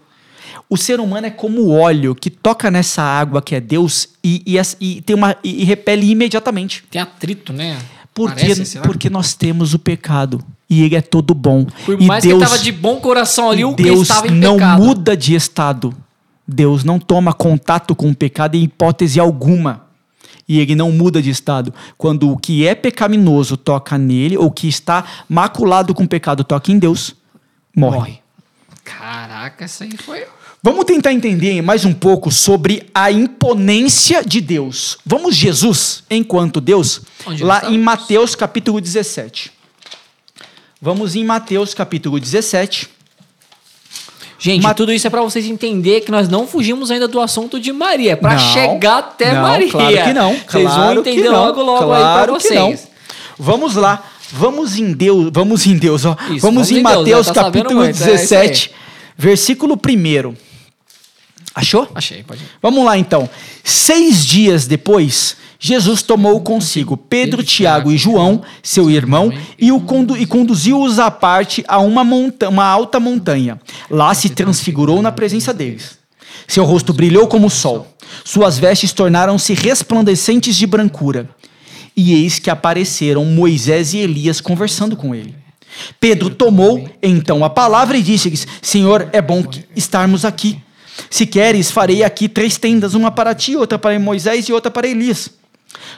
O ser humano é como o óleo que toca nessa água que é Deus e, e, e tem uma, e, e repele imediatamente. Tem atrito, né? Porque, Parece, porque nós temos o pecado e ele é todo bom. Por e mais Deus, que ele tava de bom coração ali, o Deus estava em não pecado. muda de estado. Deus não toma contato com o pecado em hipótese alguma. E ele não muda de estado. Quando o que é pecaminoso toca nele, ou o que está maculado com pecado toca em Deus, morre. Morre. Caraca, essa aí foi. Vamos tentar entender mais um pouco sobre a imponência de Deus. Vamos Jesus enquanto Deus, Onde lá em Mateus capítulo 17. Vamos em Mateus capítulo 17. Gente, Ma- tudo isso é pra vocês entenderem que nós não fugimos ainda do assunto de Maria. É Não, chegar até não, Maria. Claro que não. Vocês claro vão entender não, logo, logo claro aí que vocês. não. Vamos lá. Vamos em Deus, vamos em Deus, ó. Isso, vamos, vamos em em Deus, Mateus né? Tá sabendo capítulo muito, é isso aí. 17, versículo 1. Achou? Achei, pode ir. Vamos lá então. Seis dias depois, Jesus tomou consigo Pedro, Tiago e João, seu irmão, e, o condu- e conduziu-os à parte a uma, uma alta montanha. Lá se transfigurou na presença deles. Seu rosto brilhou como o sol. Suas vestes tornaram-se resplandecentes de brancura. E eis que apareceram Moisés e Elias conversando com ele. Pedro tomou então a palavra e disse-lhes: Senhor, é bom que estarmos aqui. Se queres, farei aqui três tendas, uma para ti, outra para Moisés e outra para Elias.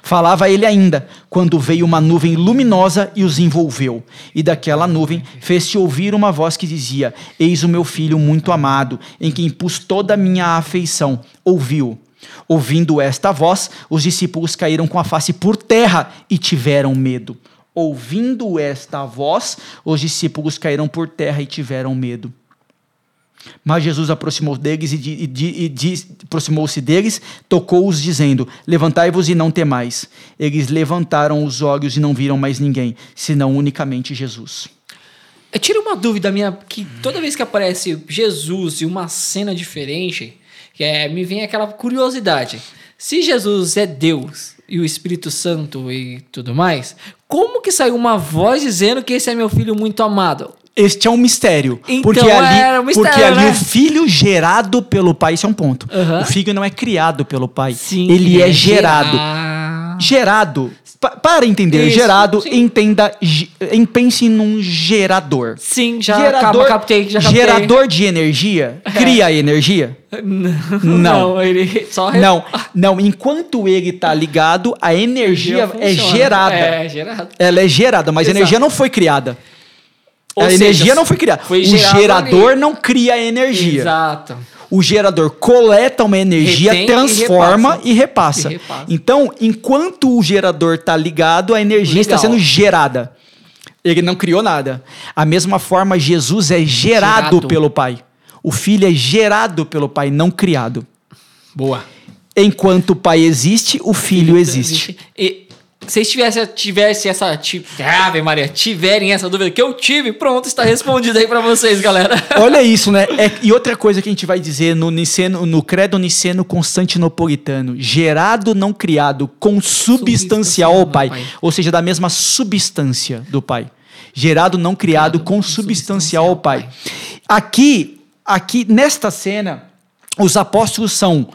Falava ele ainda, quando veio uma nuvem luminosa e os envolveu. E daquela nuvem fez-se ouvir uma voz que dizia: Eis o meu filho muito amado, em quem pus toda a minha afeição. Ouviu. Ouvindo esta voz, os discípulos caíram com a face por terra e tiveram medo. Ouvindo esta voz, os discípulos caíram por terra e tiveram medo. Mas Jesus aproximou deles e, di- e di- e di- aproximou-se deles, tocou-os dizendo: Levantai-vos e não temais. Eles levantaram os olhos e não viram mais ninguém, senão unicamente Jesus. Eu tiro uma dúvida minha, que toda vez que aparece Jesus e uma cena diferente, é, me vem aquela curiosidade. Se Jesus é Deus e o Espírito Santo e tudo mais, como que saiu uma voz dizendo que esse é meu filho muito amado? Este é um mistério. Então porque ali, era um mistério, porque ali né? o filho gerado pelo pai, isso é um ponto. Aham. O filho não é criado pelo pai. Sim, ele é, gerado. gerar- Gerado. Pa- para entender, Isso, gerado, sim. entenda, em- pense num gerador. Sim, já gerador, captei, já captei. gerador de energia cria energia? Não, Não. ele só Não, não. Enquanto ele tá ligado, a energia é funciona. gerada. É, gerada. Ela é gerada, mas Exato. a energia não foi criada. Ou a seja, energia não foi criada. foi o gerado gerador não cria energia. Exato. O gerador coleta uma energia, Retém e transforma e repassa. E repassa. Então, enquanto o gerador está ligado, a energia está Legal. sendo gerada. Ele não criou nada. A mesma forma, Jesus é gerado, Gerado. pelo Pai. O Filho é gerado pelo Pai, não criado. Boa. Enquanto o Pai existe, o Filho existe. E se vocês tivessem tivesse essa. Ave Maria, tiverem essa dúvida que eu tive, pronto, está respondido aí pra vocês, galera. Olha isso, né? É- e outra coisa que a gente vai dizer no, niceno, no credo niceno constantinopolitano: gerado, não criado, consubstancial ao Pai. Pai. Ou seja, da mesma substância do Pai. Gerado, não criado, Criado, consubstancial ao Pai. Aqui, aqui nesta cena, os apóstolos são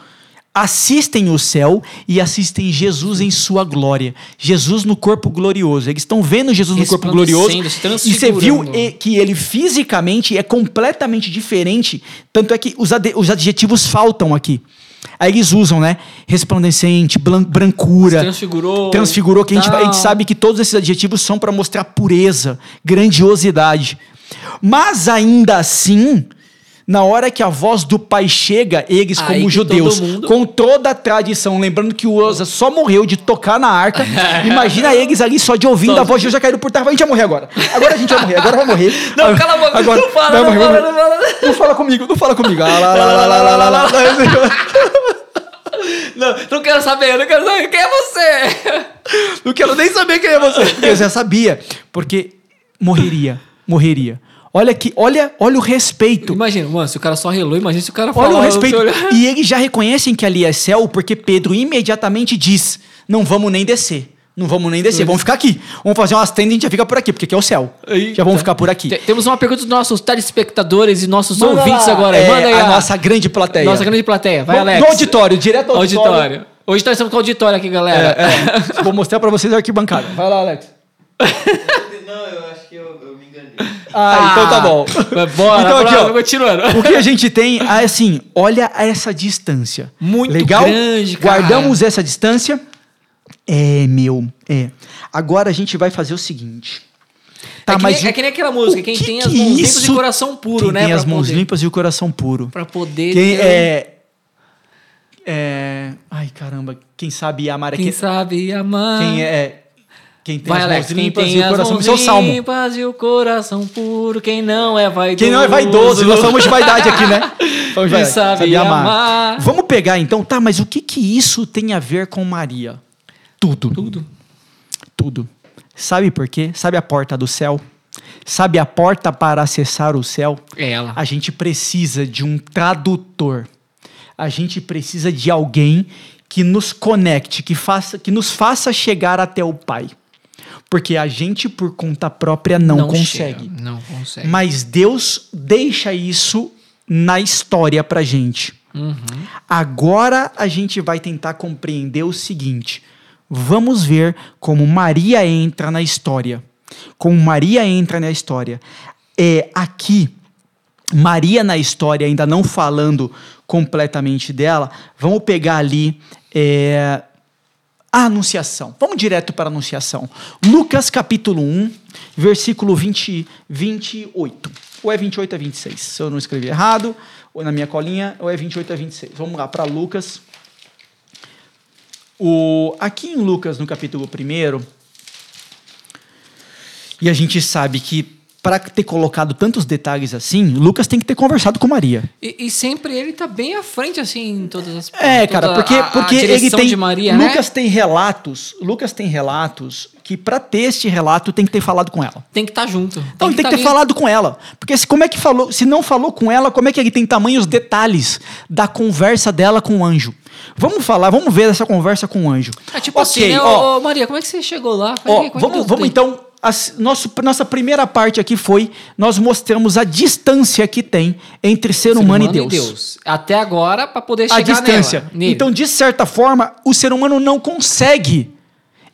assistem o céu e assistem Jesus em sua glória. Jesus no corpo glorioso. Eles estão vendo Jesus no corpo glorioso. Se E você viu que ele fisicamente é completamente diferente. Tanto é que os, ade- os adjetivos faltam aqui. Aí eles usam, né? Resplandecente, brancura. Transfigurou. Transfigurou, que a gente, a gente sabe que todos esses adjetivos são para mostrar pureza, grandiosidade. Mas ainda assim, na hora que a voz do pai chega, eles, como judeus, mundo... com toda a tradição, lembrando que o Uza só morreu de tocar na arca, imagina eles ali só de ouvindo só a voz de Deus já caíram por terra. A gente vai morrer agora. Agora a gente vai morrer, agora vai morrer. Não, agora, cala a boca, agora, não fala, não, morrer, fala, não fala. Não fala comigo, não fala comigo. Ah, lá, lá, lá, lá, lá, lá, lá. Não, não quero saber, não quero saber quem é você. Não quero nem saber quem é você. Eu já sabia, porque morreria, morreria. Olha que, olha, olha o respeito. Imagina, mano, se o cara só relou, imagina se o cara Olha o respeito. E eles já reconhecem que ali é céu, porque Pedro imediatamente diz: não vamos nem descer. Não vamos nem descer, vamos ficar aqui. Vamos fazer umas tendas e a gente já fica por aqui, porque aqui é o céu. Eita. Já vamos ficar por aqui. Te- Temos uma pergunta dos nossos telespectadores e nossos Manda ouvintes lá, agora. é, Manda aí a nossa grande plateia. nossa grande plateia. Vai, Alex. No auditório, direto ao auditório. Auditório. Hoje nós estamos com auditório aqui, galera. É, é. Vou mostrar pra vocês a arquibancada. Vai lá, Alex. Não, eu acho que eu. Ah, então tá bom. Bora, Então aqui, ó. continuando. O que a gente tem, é assim, olha essa distância. Muito Legal? grande, cara. Guardamos essa distância? É, meu, é. Agora a gente vai fazer o seguinte. Tá, é, que mas nem, é o- que nem aquela música, o quem que tem as mãos limpas e isso- coração puro, Quem né? tem as mãos poder, limpas e o coração puro. Pra poder Quem ter- é. É. Ai, caramba. Quem sabe amar é Quem quem, sabe amar. quem é. Quem tem Vai, as Alex, mãos limpas e o coração. mãos Isso é salmo. limpas e o coração puro, quem não é vaidoso. Quem não é vaidoso, nós somos de vaidade aqui, né? Somos vaidade. sabe amar. Vamos pegar então, tá, mas o que que isso tem a ver com Maria? Tudo. Tudo. Tudo. Sabe por quê? Sabe a porta do céu? Sabe a porta para acessar o céu? É ela. A gente precisa de um tradutor. A gente precisa de alguém que nos conecte, que, faça, que nos faça chegar até o Pai. Porque a gente, por conta própria, não, consegue. chega, não consegue. Mas Deus deixa isso na história pra gente. Uhum. Agora a gente vai tentar compreender o seguinte. Vamos ver como Maria entra na história. Como Maria entra na história. É aqui Maria na história, ainda não falando completamente dela, vamos pegar ali é, a Anunciação. Vamos direto para a Anunciação. Lucas capítulo 1, versículo 20, 28. Ou é 28 a 26, se eu não escrevi errado, ou na minha colinha, ou é 28 a 26. Vamos lá para Lucas. O, aqui em Lucas, no capítulo 1, e a gente sabe que para ter colocado tantos detalhes assim, Lucas tem que ter conversado com Maria. E, e sempre ele tá bem à frente, assim, em todas as É, cara, porque, a- a porque ele direção tem. de Maria, Lucas né? tem relatos. Lucas tem relatos que para ter este relato tem que ter falado com ela. Tem que estar junto. Então ele tem que tá ter ali. falado com ela. Porque se, como é que falou? Se não falou com ela, como é que ele tem tamanhos detalhes da conversa dela com o anjo? Vamos falar, vamos ver essa conversa com o anjo. É tipo Ok, assim, né? ó, Ô, Maria, como é que você chegou lá? Ó, vamos, vamos tem? então. As- nosso, nossa primeira parte aqui foi nós mostramos a distância que tem entre ser, humano, e Deus. Até agora, pra poder A chegar distância. nela, nele. Então, de certa forma, o ser humano não consegue.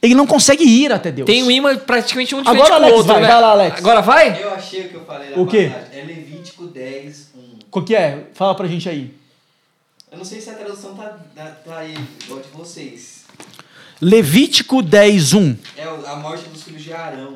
Ele não consegue ir até Deus. Tem um imã praticamente um Agora, diferente do Alex, outro, vai, né? vai lá, Alex. Agora vai? Eu achei o que eu falei O quê? passagem. É Levítico 10, 1. Qual que é? Fala pra gente aí. Eu não sei se a tradução tá, tá, tá aí, igual de vocês. Levítico 10, 1. É a morte dos filhos de Arão.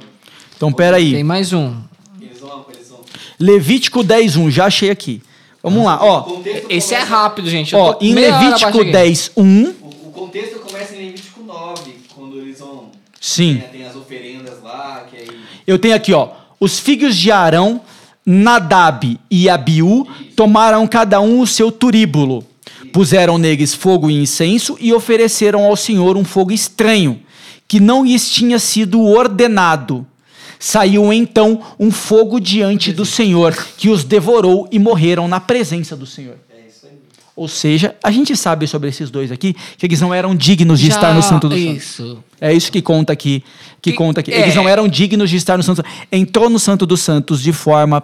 Então, peraí. Tem mais um. Eles vão, eles vão. Levítico 10, 1. Já achei aqui. Vamos lá, ó. Esse é começa- rápido, gente. Ó, em Levítico abaixo aqui. 10, 1. O, o contexto começa em Levítico 9, quando eles vão. Sim. Tem, tem as oferendas lá, que aí. Eu tenho aqui, ó. Os filhos de Arão, Nadab e Abiú tomaram cada um o seu turíbulo. Puseram neles fogo e incenso e ofereceram ao Senhor um fogo estranho, que não lhes tinha sido ordenado. Saiu então um fogo diante do Senhor, que os devorou e morreram na presença do Senhor. É isso aí. Ou seja, a gente sabe sobre esses dois aqui que eles não eram dignos de Já- estar no Santo dos Santos. Isso. É isso que conta aqui. Que Que- conta aqui. é. Eles não eram dignos de estar no Santo. Entrou no Santo dos Santos de forma.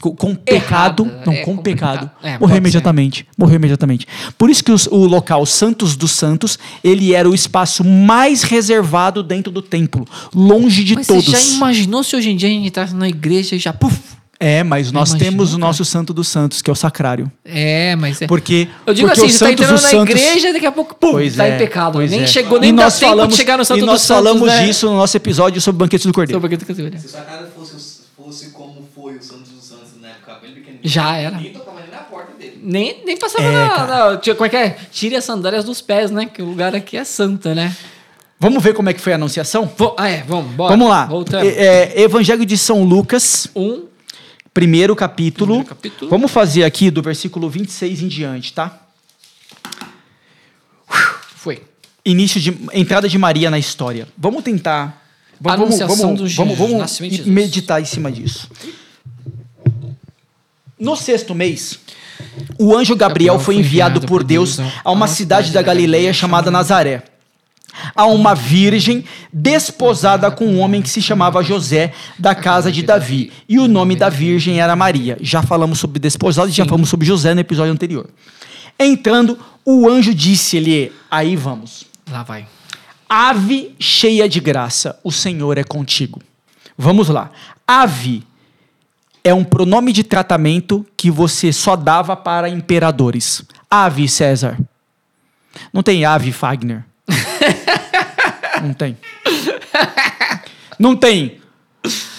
Com, com pecado. Não, é com complicado. pecado. É, morreu ser. imediatamente. Morreu imediatamente. Por isso que os- o local Santos dos Santos, ele era o espaço mais reservado dentro do templo. Longe de Mas todos. você já imaginou se hoje em dia a gente entrasse na igreja e já... Puf, É, mas nós Imaginou, temos o nosso Santo dos Santos, que é o sacrário. É, mas... É... Porque. Eu digo porque assim, você tá Santos entrando dos na Santos- igreja daqui a pouco, pum, Pois tá é, em pecado. pois Nem é. chegou, E nem dá nós tempo falamos, de chegar no Santo E dos nós Santos, falamos né? disso no nosso episódio sobre o banquete do Cordeiro. Sobre o que eu tô Se o sacado fosse, fosse como foi o Santos dos Santos na época bem pequenininho, Já era. nem tocava nem na porta dele. Nem, nem passava É, na, na- Como é que é? Tire as sandálias dos pés, né? Que o lugar aqui é santa, né? Vamos ver como é que foi a anunciação? Vo- ah, é, vamos, bora. Vamos lá. É, é, Evangelho de São Lucas, Um, primeiro capítulo. Primeiro capítulo. Vamos fazer aqui do versículo 26 em diante, tá? foi. Início de entrada de Maria na história. Vamos tentar. Vamos, vamos, Anunciação vamos, do vamos, vamos nascimento de e- Jesus. meditar em cima disso. No sexto mês, o anjo Gabriel foi enviado por Deus a uma cidade da Galileia chamada Nazaré. A uma virgem desposada com um homem que se chamava José, da casa de Davi. E o nome da virgem era Maria. Já falamos sobre desposado e já falamos sobre José no episódio anterior. Entrando, o anjo disse-lhe: Aí vamos. Lá vai. Ave cheia de graça, o Senhor é contigo. Vamos lá. Ave é um pronome de tratamento que você só dava para imperadores. Ave César. Não tem ave Fagner. Não tem. Não tem.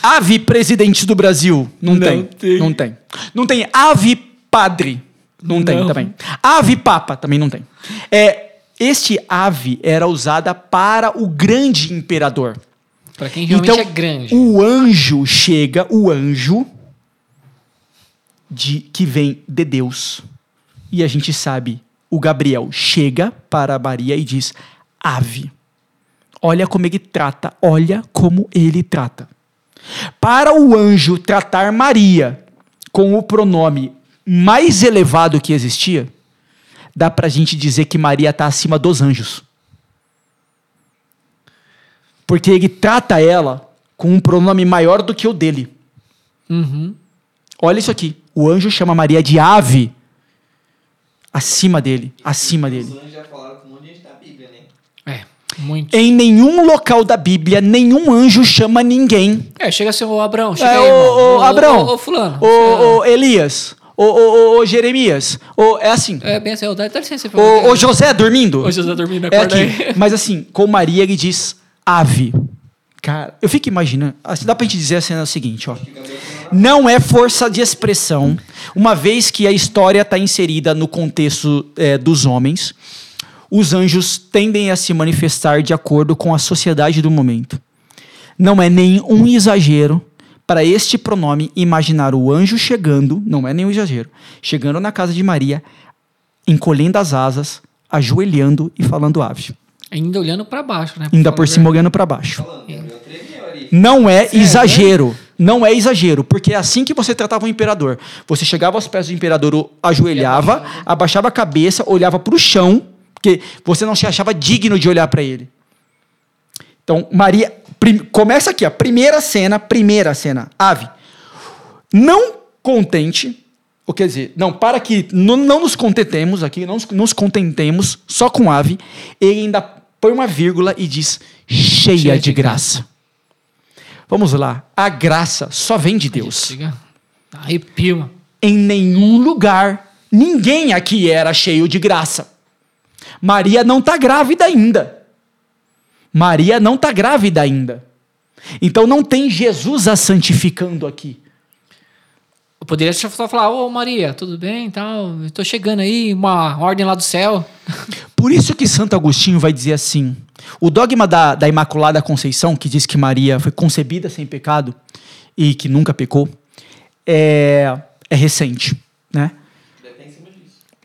ave presidente do Brasil? Não, Não tem. tem. Não tem. Não tem ave padre? Não tem Não. também. Ave papa? Também não tem. É, este ave era usada para o grande imperador. Pra quem realmente então, é grande. o anjo chega, o anjo de que vem de Deus. E a gente sabe, o Gabriel chega para Maria e diz: Ave. Olha como ele trata, olha como ele trata. Para o anjo tratar Maria com o pronome mais elevado que existia, dá pra gente dizer que Maria está acima dos anjos. Porque ele trata ela com um pronome maior do que o dele. Uhum. Olha isso aqui. O anjo chama Maria de ave acima dele, acima Os dele. anjos já falaram com um monte de gente da Bíblia, né? É, muito. Em nenhum local da Bíblia, nenhum anjo chama ninguém. É, chega assim, ô Abrão, chega É, aí, ô, ô, Abrão. Ô, ô, fulano. Ô, ô, Elias, ô, ô, ô, ô, Jeremias, ô, é assim. É, bem assim, ô, dá, dá licença. Ô, ô, José dormindo. Ô, José dormindo, É acorda aqui. aí. Mas assim, com Maria ele diz ave. Cara, eu fico imaginando. Assim, dá pra gente dizer a cena seguinte, ó. Não é força de expressão, uma vez que a história está inserida no contexto é, dos homens, os anjos tendem a se manifestar de acordo com a sociedade do momento. Não é nenhum exagero para este pronome imaginar o anjo chegando, não é nenhum exagero, chegando na casa de Maria, encolhendo as asas, ajoelhando e falando ave. Ainda olhando pra baixo, né? Ainda por cima olhando para baixo. Falando. Não é Sério, exagero. Não é exagero, porque é assim que você tratava o imperador. Você chegava aos pés do imperador, ajoelhava, abaixava a cabeça, olhava para o chão, porque você não se achava digno de olhar para ele. Então, Maria, começa aqui, a primeira cena, primeira cena, ave. Não contente, ou quer dizer, não, para que não, não nos contentemos aqui, não nos, contentemos só com ave, ele ainda põe uma vírgula e diz cheia, Cheia de graça. Vamos lá, a graça só vem de Deus. Arrepio. Em nenhum lugar, ninguém aqui era cheio de graça. Maria não está grávida ainda. Maria não está grávida ainda. Então não tem Jesus a santificando aqui. Eu poderia só falar, ô Maria, tudo bem tal? Tô chegando aí, uma ordem lá do céu. Por isso que Santo Agostinho vai dizer assim: o dogma da, da Imaculada Conceição, que diz que Maria foi concebida sem pecado e que nunca pecou, é, é recente, né?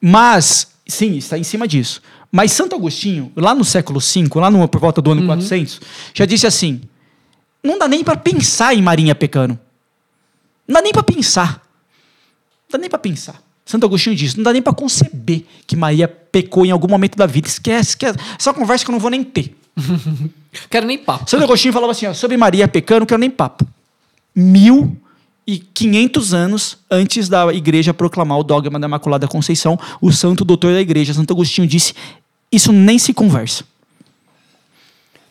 Mas, sim, está em cima disso. Mas Santo Agostinho, lá no século V, lá no, por volta do ano 400, já disse assim: não dá nem para pensar em Marinha pecando. Não dá nem para pensar. Não dá nem para pensar. Santo Agostinho diz: não dá nem para conceber que Maria pecou em algum momento da vida. Esquece, esquece. Essa conversa que eu não vou nem ter. Quero nem papo. Santo Agostinho falava assim: ó, sobre Maria pecando, não quero nem papo. 1500 anos antes da igreja proclamar o dogma da Imaculada Conceição, o santo doutor da igreja, Santo Agostinho, disse: Isso nem se conversa.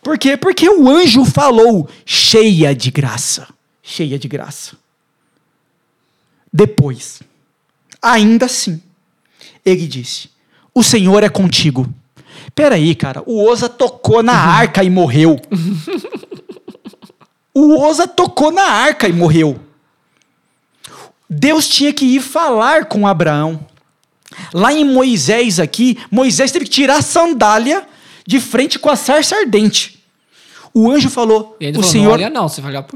Por quê? Porque o anjo falou cheia de graça. Cheia de graça. Depois, ainda assim, ele disse: O Senhor é contigo. Peraí, cara, o Oza tocou na arca e morreu. O Oza tocou na arca e morreu. Deus tinha que ir falar com Abraão. Lá em Moisés aqui, Moisés teve que tirar a sandália de frente com a sarça ardente. O anjo falou: "O falou, Senhor não não,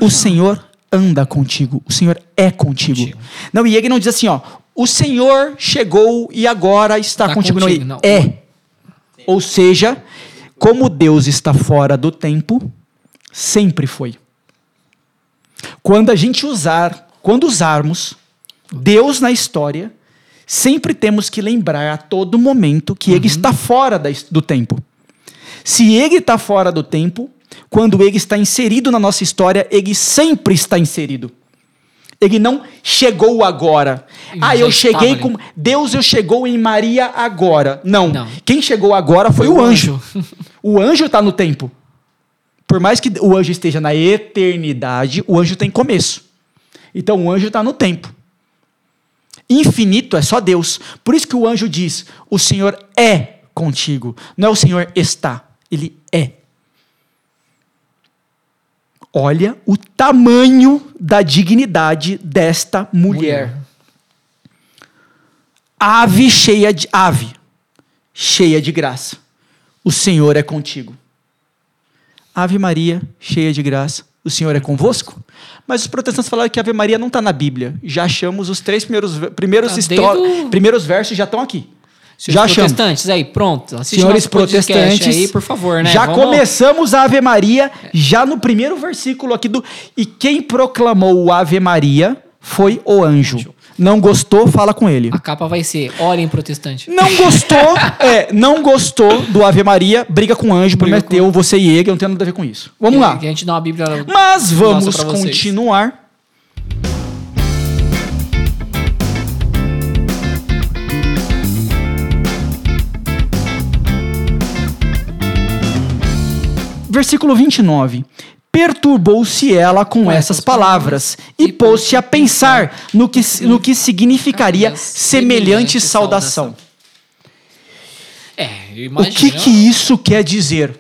o chão. Senhor anda contigo. O Senhor é contigo. Contigo. Não, e ele não diz assim, ó. O Senhor chegou e agora está Tá contigo. contigo, não, não. é. Ou seja, como Deus está fora do tempo, sempre foi. Quando a gente usar, quando usarmos Deus na história, sempre temos que lembrar a todo momento que Uhum. ele está fora da do tempo. Se ele está fora do tempo, quando ele está inserido na nossa história, ele sempre está inserido. Ele não chegou agora. Ele ah, eu cheguei ali. com. Deus, eu chegou em Maria agora. Não. Não. Quem chegou agora foi, Foi o o anjo. o anjo está no tempo. Por mais que o anjo esteja na eternidade, o anjo tem começo. Então o anjo está no tempo. Infinito é só Deus. Por isso que o anjo diz: o Senhor é contigo. Não é o Senhor está, ele é. Olha o tamanho da dignidade desta mulher. Mulher. Ave cheia de ave, cheia de graça. O Senhor é contigo. Ave Maria, cheia de graça. O Senhor é convosco? Mas os protestantes falaram que Ave Maria não está na Bíblia. Já achamos os três primeiros, primeiros, Tá primeiros versos já estão aqui. Se já protestantes aí, pronto. Assiste Senhores protestantes, aí, por favor, né? já Vamos- começamos a Ave Maria, já no primeiro versículo aqui do. E quem proclamou o Ave Maria foi o anjo. Não gostou, fala com ele. A capa vai ser Olhem protestante. Não gostou, é, não gostou do Ave Maria, briga com o anjo, Briga prometeu você e ele, não tem nada a ver com isso. Vamos lá. Que a gente dá uma Bíblia. Mas vamos continuar. Versículo 29. Perturbou-se ela com essas palavras e pôs-se a pensar no que, no que significaria semelhante saudação. É, O que que isso quer dizer?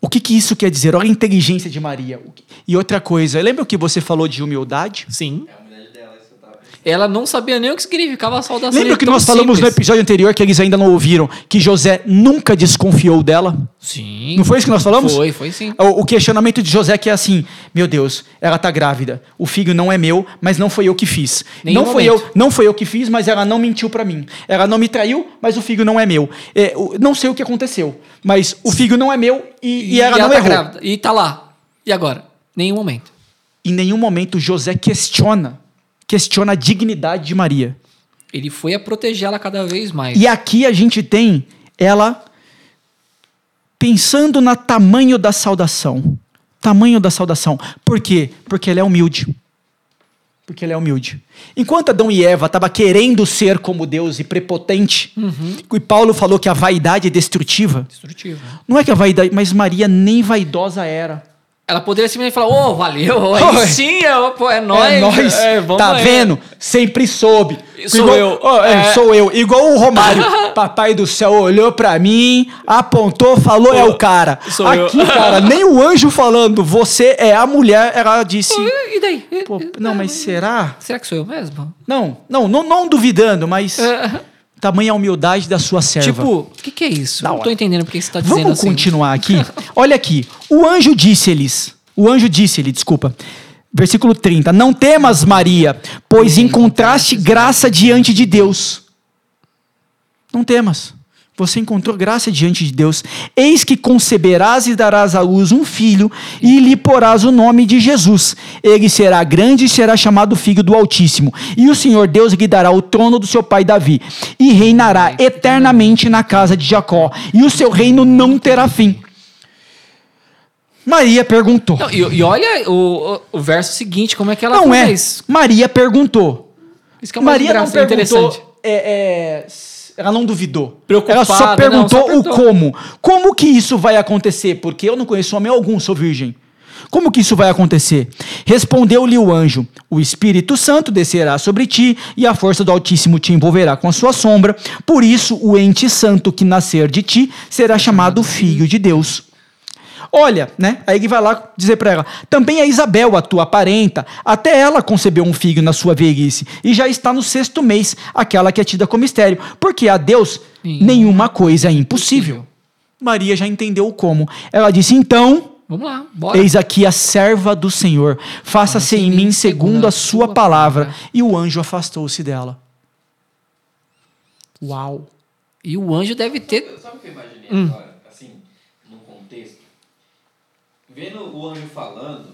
O que que isso quer dizer? Olha a inteligência de Maria. E outra coisa, lembra o que você falou de humildade? Sim. É a humildade dela, isso que eu tava pensando. Ela não sabia nem o que significava a saudação. Lembra é que nós falamos no simples. episódio anterior que eles ainda não ouviram que José nunca desconfiou dela? Sim. Não foi isso que nós falamos? Foi, foi sim. O, o questionamento de José que é assim: Meu Deus, ela tá grávida. O filho não é meu, mas não foi eu que fiz. Nenhum não foi momento. eu, não foi eu que fiz, mas ela não mentiu pra mim. Ela não me traiu, mas o filho não é meu. É, não sei o que aconteceu, mas o filho não é meu e, e ela não tá errou. grávida. E tá lá. E agora? Nenhum momento. Em nenhum momento José questiona, questiona a dignidade de Maria. Ele foi a protegê-la cada vez mais. E aqui a gente tem ela pensando na tamanho da saudação. Tamanho da saudação. Por quê? Porque ela é humilde. Porque ela é humilde. Enquanto Adão e Eva estavam querendo ser como Deus e prepotente, e Paulo falou que a vaidade é destrutiva, Destrutivo. né? não é que a vaidade, mas Maria nem vaidosa era. Ela poderia simplesmente falar, ô, valeu, aí Oi. sim, é, pô, é nóis. é nós, é, vamos tá aí. vendo? Sempre soube. Sou Igual- eu. Ó, é, É. Sou eu. Igual o Romário. Papai do céu olhou pra mim, apontou, falou, é o cara. Sou Aqui, eu. cara, nem o anjo falando, você é a mulher, ela disse. Pô, E daí? Pô, não, mas será? Será que sou eu mesmo? Não, não, não, não duvidando, mas É, tamanha humildade da sua serva. tipo, o que, que é isso? Da não hora. entendendo porque você tá dizendo Vamos assim. continuar aqui. Olha aqui. O anjo disse-lhes. O anjo disse-lhe, desculpa. Versículo 30. Não temas, Maria, pois encontraste graça diante de Deus. Não temas. Você encontrou graça diante de Deus. Eis que conceberás e darás à luz um filho, e lhe porás o nome de Jesus. Ele será grande e será chamado Filho do Altíssimo. E o Senhor Deus lhe dará o trono do seu pai Davi, e reinará eternamente na casa de Jacó, e o seu reino não terá fim. Maria perguntou. Não, e, e olha o, o- verso seguinte, como é que ela Não é. fez. Maria perguntou. Isso que é uma Maria não é perguntou. interessante. é, é, ela não duvidou. Preocupada, ela só não, perguntou só o perguntou. como. Como que isso vai acontecer? Porque eu não conheço homem algum, sou virgem. Como que isso vai acontecer? Respondeu-lhe o anjo: O Espírito Santo descerá sobre ti e a força do Altíssimo te envolverá com a sua sombra. Por isso, o ente santo que nascer de ti será chamado Filho de Deus. Olha, né? Aí ele vai lá dizer para ela: também a Isabel, a tua parenta, até ela concebeu um filho na sua velhice e já está no sexto mês, aquela que é tida como mistério, porque a Deus Sim. nenhuma coisa é impossível. Maria já entendeu o como. Ela disse: então. Vamos lá, bora. Eis aqui a serva do Senhor, faça-se em mim segundo a sua palavra. E o anjo afastou-se dela. Uau. E o anjo deve ter. Sabe o que eu imaginei Hum. agora? Assim, num contexto? Vendo o anjo falando,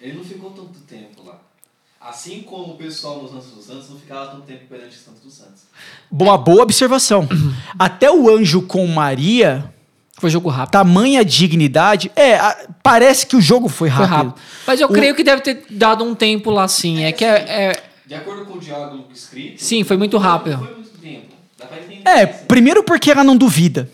ele não ficou tanto tempo lá. Assim como o pessoal no Santos dos Santos não ficava tanto tempo perante o Santos dos Santos. Uma boa observação. Até o anjo com Maria, Foi jogo rápido. tamanha dignidade. É, a- parece que o jogo foi Foi rápido. rápido. Mas eu O- creio que deve ter dado um tempo lá sim. É que é. é- De acordo com o diálogo escrito. Sim, foi muito rápido. Não foi muito tempo. Dá pra entender. É, assim. primeiro porque ela não duvida.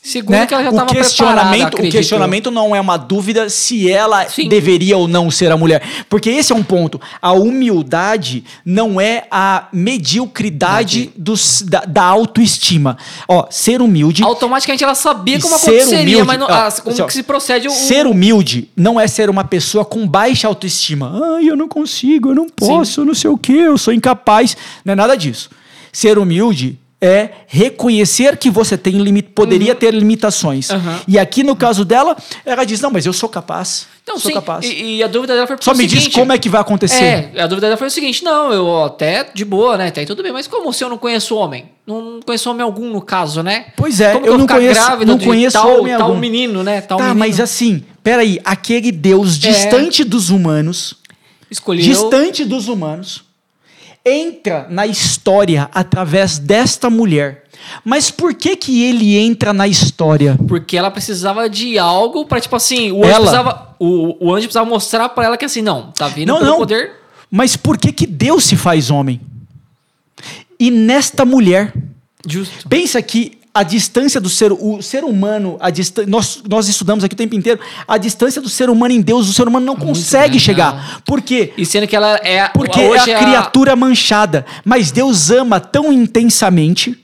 Segundo né? que ela já o estava questionamento, preparada, o acredito. questionamento não é uma dúvida se ela Sim. deveria ou não ser a mulher, porque esse é um ponto. A humildade não é a mediocridade dos, da, da autoestima. Ó, ser humilde, Automaticamente ela sabia como aconteceria, humilde- mas não, ó, ah, como assim, ó, que se procede o. ser humilde não é ser uma pessoa com baixa autoestima. Ai, eu não consigo, eu não posso, eu não sei o que, eu sou incapaz. Não é nada disso. Ser humilde é reconhecer que você tem limite, poderia ter limitações. Aham. E aqui no caso dela, ela diz: "Não, mas eu sou capaz". Não, sou sim, capaz. E, e a dúvida dela foi Só me diz seguinte, como é que vai acontecer. É, a dúvida dela foi o seguinte: não, eu até de boa, né? Até tudo bem, mas como se eu não conheço homem? Não conheço homem algum, no caso, né? Pois é, como eu vou não conheço- não conheço tal, homem tal algum. menino, né? Tal Tá, menino. mas assim, peraí, aquele Deus É. distante dos humanos, Escolheu. distante dos humanos, entra na história através desta mulher. Mas por que que ele entra na história? Porque ela precisava de algo pra, tipo assim, o anjo Ela. precisava. O, o anjo precisava mostrar pra ela que assim, não, tá vindo Não, pelo não. poder. Mas por que que Deus se faz homem? E nesta mulher, Justo. pensa que a distância do ser, o ser humano, a distan- nós, nós estudamos aqui o tempo inteiro, a distância do ser humano em Deus, o ser humano não consegue grande, chegar. Por quê? E sendo que ela é. Porque hoje é a criatura manchada. Mas Deus ama tão intensamente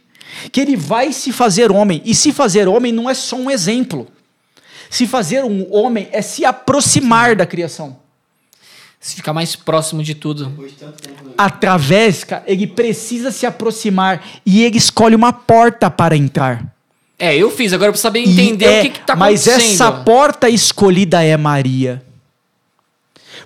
que ele vai se fazer homem. E se fazer homem não é só um exemplo. Se fazer um homem é se aproximar da criação. Se ficar mais próximo de tudo. Tempo. Através, cara, ele precisa se aproximar e ele escolhe uma porta para entrar. É, eu fiz, agora eu preciso saber E entender é- o que, que tá mas acontecendo. essa porta escolhida é Maria.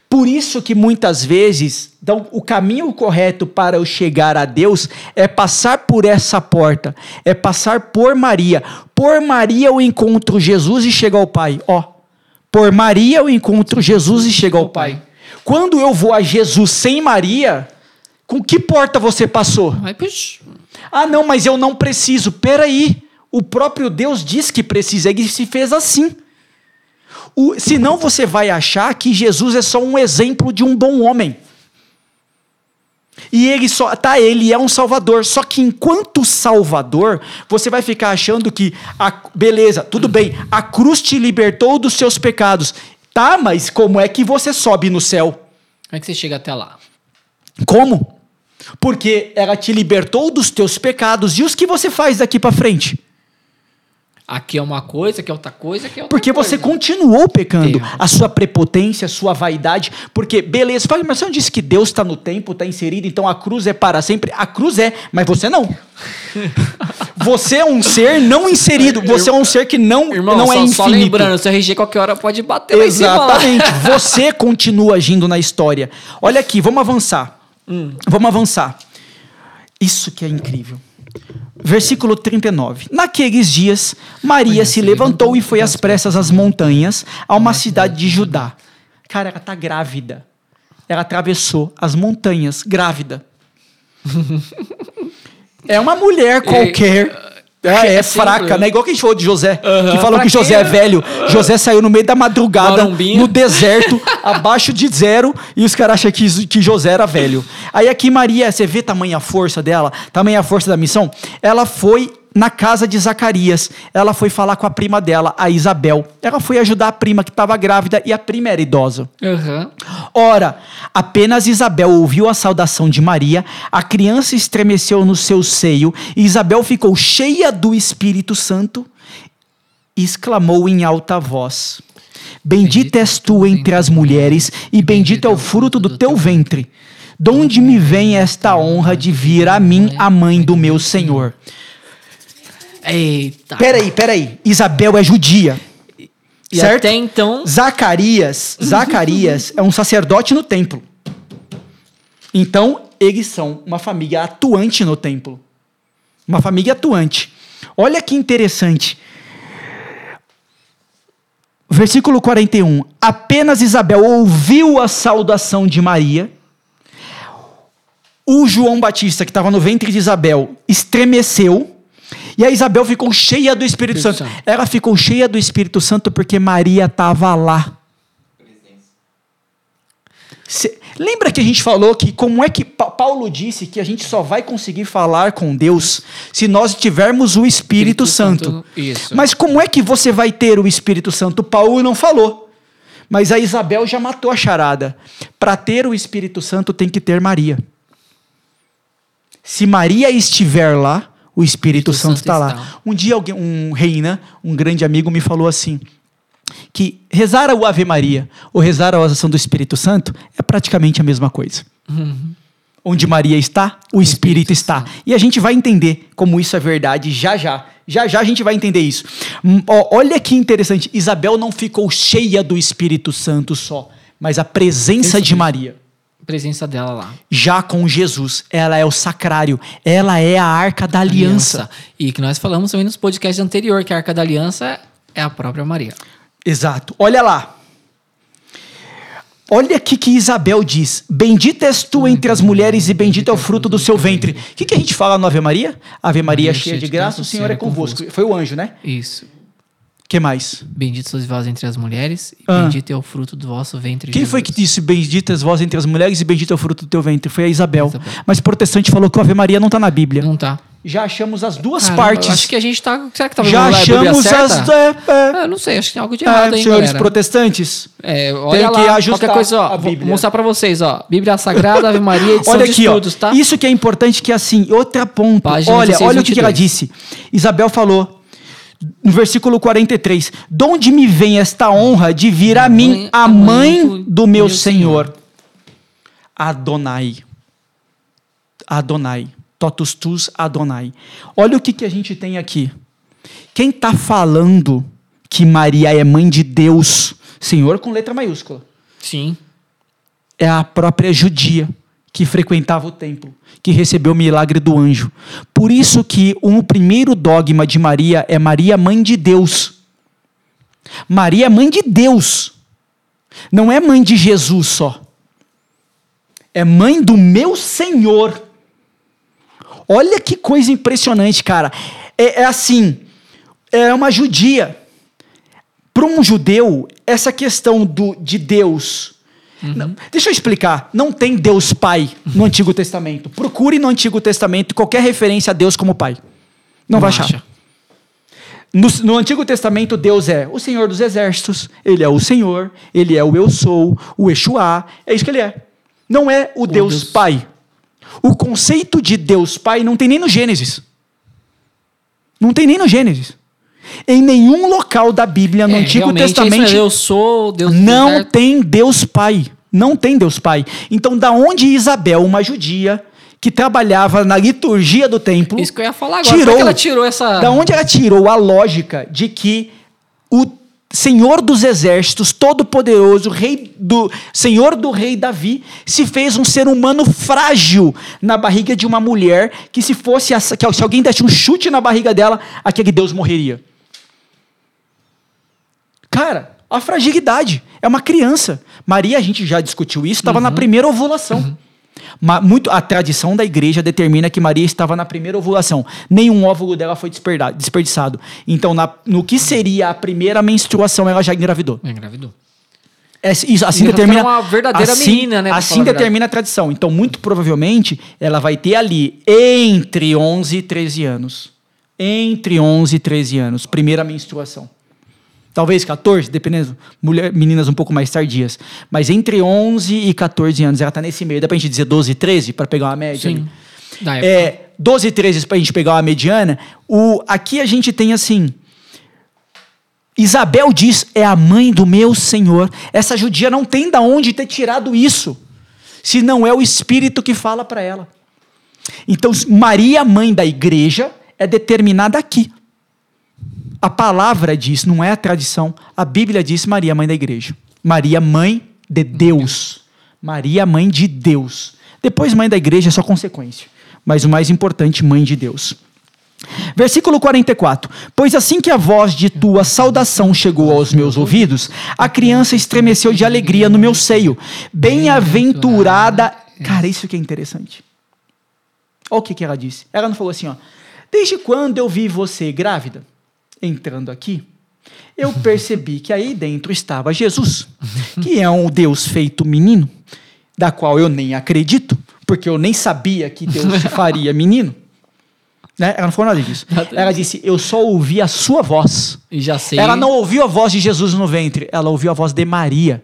Por isso que muitas vezes, então, o caminho correto para eu chegar a Deus é passar por essa porta, é passar por Maria. Por Maria eu encontro Jesus e chego ao Pai. Ó, por Maria eu encontro Jesus e chego ao Pai. Quando eu vou a Jesus sem Maria, com que porta você passou? Ah, não, mas eu não preciso. Peraí. O próprio Deus diz que precisa. Ele se fez assim. O, senão você vai achar que Jesus é só um exemplo de um bom homem. E ele só. Tá, ele é um salvador. Só que enquanto salvador, você vai ficar achando que. A, beleza, tudo bem. A cruz te libertou dos seus pecados. Tá, mas como é que você sobe no céu? como é que você chega até lá? Como? Porque ela te libertou dos teus pecados. E os que você faz daqui para frente? Aqui é uma coisa, aqui é outra coisa, aqui é outra Porque coisa. você continuou pecando. A sua prepotência, a sua vaidade. Porque, beleza, mas você não disse que Deus está no tempo, está inserido, então a cruz é para sempre. A cruz é, mas você não. você é um ser não inserido. Você é um ser que não, Irmão, não só, é só infinito. lembrando, se eu RG qualquer hora pode bater cima. Exatamente. Você continua agindo na história. Olha aqui, vamos avançar. Hum. Vamos avançar. Isso que é incrível. Versículo 39. Naqueles dias, Maria se levantou e foi às pressas às montanhas, a uma cidade de Judá. Cara, ela tá grávida. Ela atravessou as montanhas grávida. É uma mulher qualquer. É, é é fraca, simples. né? Igual que a gente falou de José. Aham, que falou que José é velho. José saiu no meio da madrugada, no deserto, abaixo de zero, e os caras acham que, que José era velho. Aí aqui Maria, você vê tamanha força dela, tamanha força da missão? Ela foi na casa de Zacarias. Ela foi falar com a prima dela, a Isabel. Ela foi ajudar a prima que estava grávida e a prima era idosa. Aham. Ora, apenas Isabel ouviu a saudação de Maria, a criança estremeceu no seu seio, e Isabel ficou cheia do Espírito Santo e exclamou em alta voz: Bendita és tu entre as mulheres, e bendito é o fruto do teu ventre. De onde me vem esta honra de vir a mim, a mãe do meu Senhor? Eita. Peraí, peraí. Isabel é judia. E certo? até então. Zacarias, Zacarias é um sacerdote no templo. Então, eles são uma família atuante no templo. Uma família atuante. Olha que interessante. Versículo 41. Apenas Isabel ouviu a saudação de Maria. O João Batista, que estava no ventre de Isabel, estremeceu. E a Isabel ficou cheia do Espírito Santo. Santo. Ela ficou cheia do Espírito Santo porque Maria estava lá. Se- Lembra que a gente falou que como é que Pa- Paulo disse que a gente só vai conseguir falar com Deus se nós tivermos o Espírito, Espírito Santo. Santo. Mas como é que você vai ter o Espírito Santo? Paulo não falou. Mas a Isabel já matou a charada. Para ter o Espírito Santo tem que ter Maria. Se Maria estiver lá, o Espírito, Espírito Santo Santo está lá. Um dia alguém, um reina, um grande amigo me falou assim, que rezar o Ave Maria ou rezar a oração do Espírito Santo é praticamente a mesma coisa. Uhum. Onde Maria está, o Espírito Espírito está. E a gente vai entender como isso é verdade já já. Já já a gente vai entender isso. Hum, ó, olha que interessante. Isabel não ficou cheia do Espírito Santo só, mas a presença Isso de. Maria. Presença dela lá. Já com Jesus, ela é o sacrário, ela é a arca da aliança. E que nós falamos também nos podcasts anterior que a Arca da Aliança é a própria Maria. Exato. Olha lá. Olha aqui que Isabel diz: Bendita és tu entre as mulheres e bendito é o fruto do seu ventre. O que, que a gente fala no Ave Maria? Ave Maria, cheia de graça, o Senhor é convosco. Foi o anjo, né? Isso. O que mais? Bendito sois vós entre as mulheres, e Ah. bendito é o fruto do vosso ventre. Quem foi que Jesus. disse bendita és vós entre as mulheres e bendito é o fruto do teu ventre? Foi a Isabel. Isabel. Mas protestante falou que o Ave Maria não está na Bíblia. Não tá. Já achamos as duas partes. Acho que a gente tá. Será que tá Já achamos as. É, é, Ah, não sei, acho que tem algo de é, errado aí, senhores galera. protestantes. É, olha Tem que lá, ajustar qualquer coisa, ó, vou mostrar pra vocês, ó. Bíblia Sagrada, Ave Maria, edição Olha aqui, estudos, ó. tá? Isso que é importante que assim, outra ponto. Página olha, 16, olha o que, que ela 22. disse. Isabel falou no versículo 43: "De onde me vem esta honra de vir a, A mim, mãe- a a mãe mãe do meu, meu Senhor. Senhor." Adonai. Adonai. Totus tus Adonai. Olha o que, que a gente tem aqui. Quem está falando que Maria é mãe de Deus, Senhor com letra maiúscula, Sim. é a própria judia que frequentava o templo, que recebeu o milagre do anjo. Por isso que o primeiro dogma de Maria é Maria mãe de Deus. Maria é mãe de Deus. Não é mãe de Jesus só. É mãe do meu Senhor. Olha que coisa impressionante, cara. É, é assim, é uma judia. Para um judeu, essa questão do, de Deus. Não, deixa eu explicar. Não tem Deus Pai no Antigo Testamento. Procure no Antigo Testamento qualquer referência a Deus como Pai. Não, vai achar. acha. No, no Antigo Testamento, Deus é o Senhor dos Exércitos, Ele é o Senhor, Ele é o Eu Sou, o Exuá, é isso que Ele é. Não é o, Deus, Deus. Pai. O conceito de Deus Pai não tem nem no Gênesis. Não tem nem no Gênesis. Em nenhum local da Bíblia, no É, Antigo é Testamento, Eu sou Deus não deserto. tem Deus Pai. Não tem Deus Pai. Então, da onde Isabel, uma judia, que trabalhava na liturgia do templo, Isso que eu ia falar agora. tirou, é que ela tirou essa. da onde ela tirou a lógica de que o Senhor dos Exércitos, Todo-Poderoso, Rei do Senhor do Rei Davi, se fez um ser humano frágil na barriga de uma mulher que se fosse que se alguém desse um chute na barriga dela, aquele Deus morreria. Cara, a fragilidade é uma criança. Maria, a gente já discutiu isso, estava na primeira ovulação. Ma- muito, a tradição da igreja determina que Maria estava na primeira ovulação. Nenhum óvulo dela foi desperdiçado. Então, na- no que seria a primeira menstruação, ela já engravidou. Engravidou. É, isso, assim determina. foi uma verdadeira assim, menina, né, Assim falar a determina a tradição. Então, muito provavelmente, ela vai ter ali entre 11 e 13 anos. Entre 11 e 13 anos, primeira menstruação. Talvez 14, dependendo. Mulher, meninas um pouco mais tardias. Mas entre 11 e 14 anos, ela está nesse meio. Dá pra gente dizer 12 e 13 para pegar uma média? ali? Sim. Época. é, 12 e 13 para a gente pegar uma mediana, o, aqui a gente tem assim. Isabel diz: é a mãe do meu Senhor. Essa judia não tem da onde ter tirado isso, se não é o Espírito que fala para ela. Então, Maria, mãe da igreja, é determinada aqui. A palavra diz, não é a tradição, a Bíblia diz Maria, mãe da igreja. Maria, mãe de Deus. Maria, mãe de Deus. Depois, mãe da igreja é só consequência. Mas o mais importante, mãe de Deus. Versículo 44. Pois assim que a voz de tua saudação chegou aos meus ouvidos, a criança estremeceu de alegria no meu seio. Bem-aventurada. Cara, isso que é interessante. Olha o que, que ela disse. Ela não falou assim, ó. Desde quando eu vi você grávida, entrando aqui, eu percebi que aí dentro estava Jesus, que é um Deus feito menino. da qual eu nem acredito, porque eu nem sabia que Deus se faria menino. Né? Ela não falou nada disso. Ela disse: Eu só ouvi a sua voz. E já sei. Ela não ouviu a voz de Jesus no ventre, ela ouviu a voz de Maria.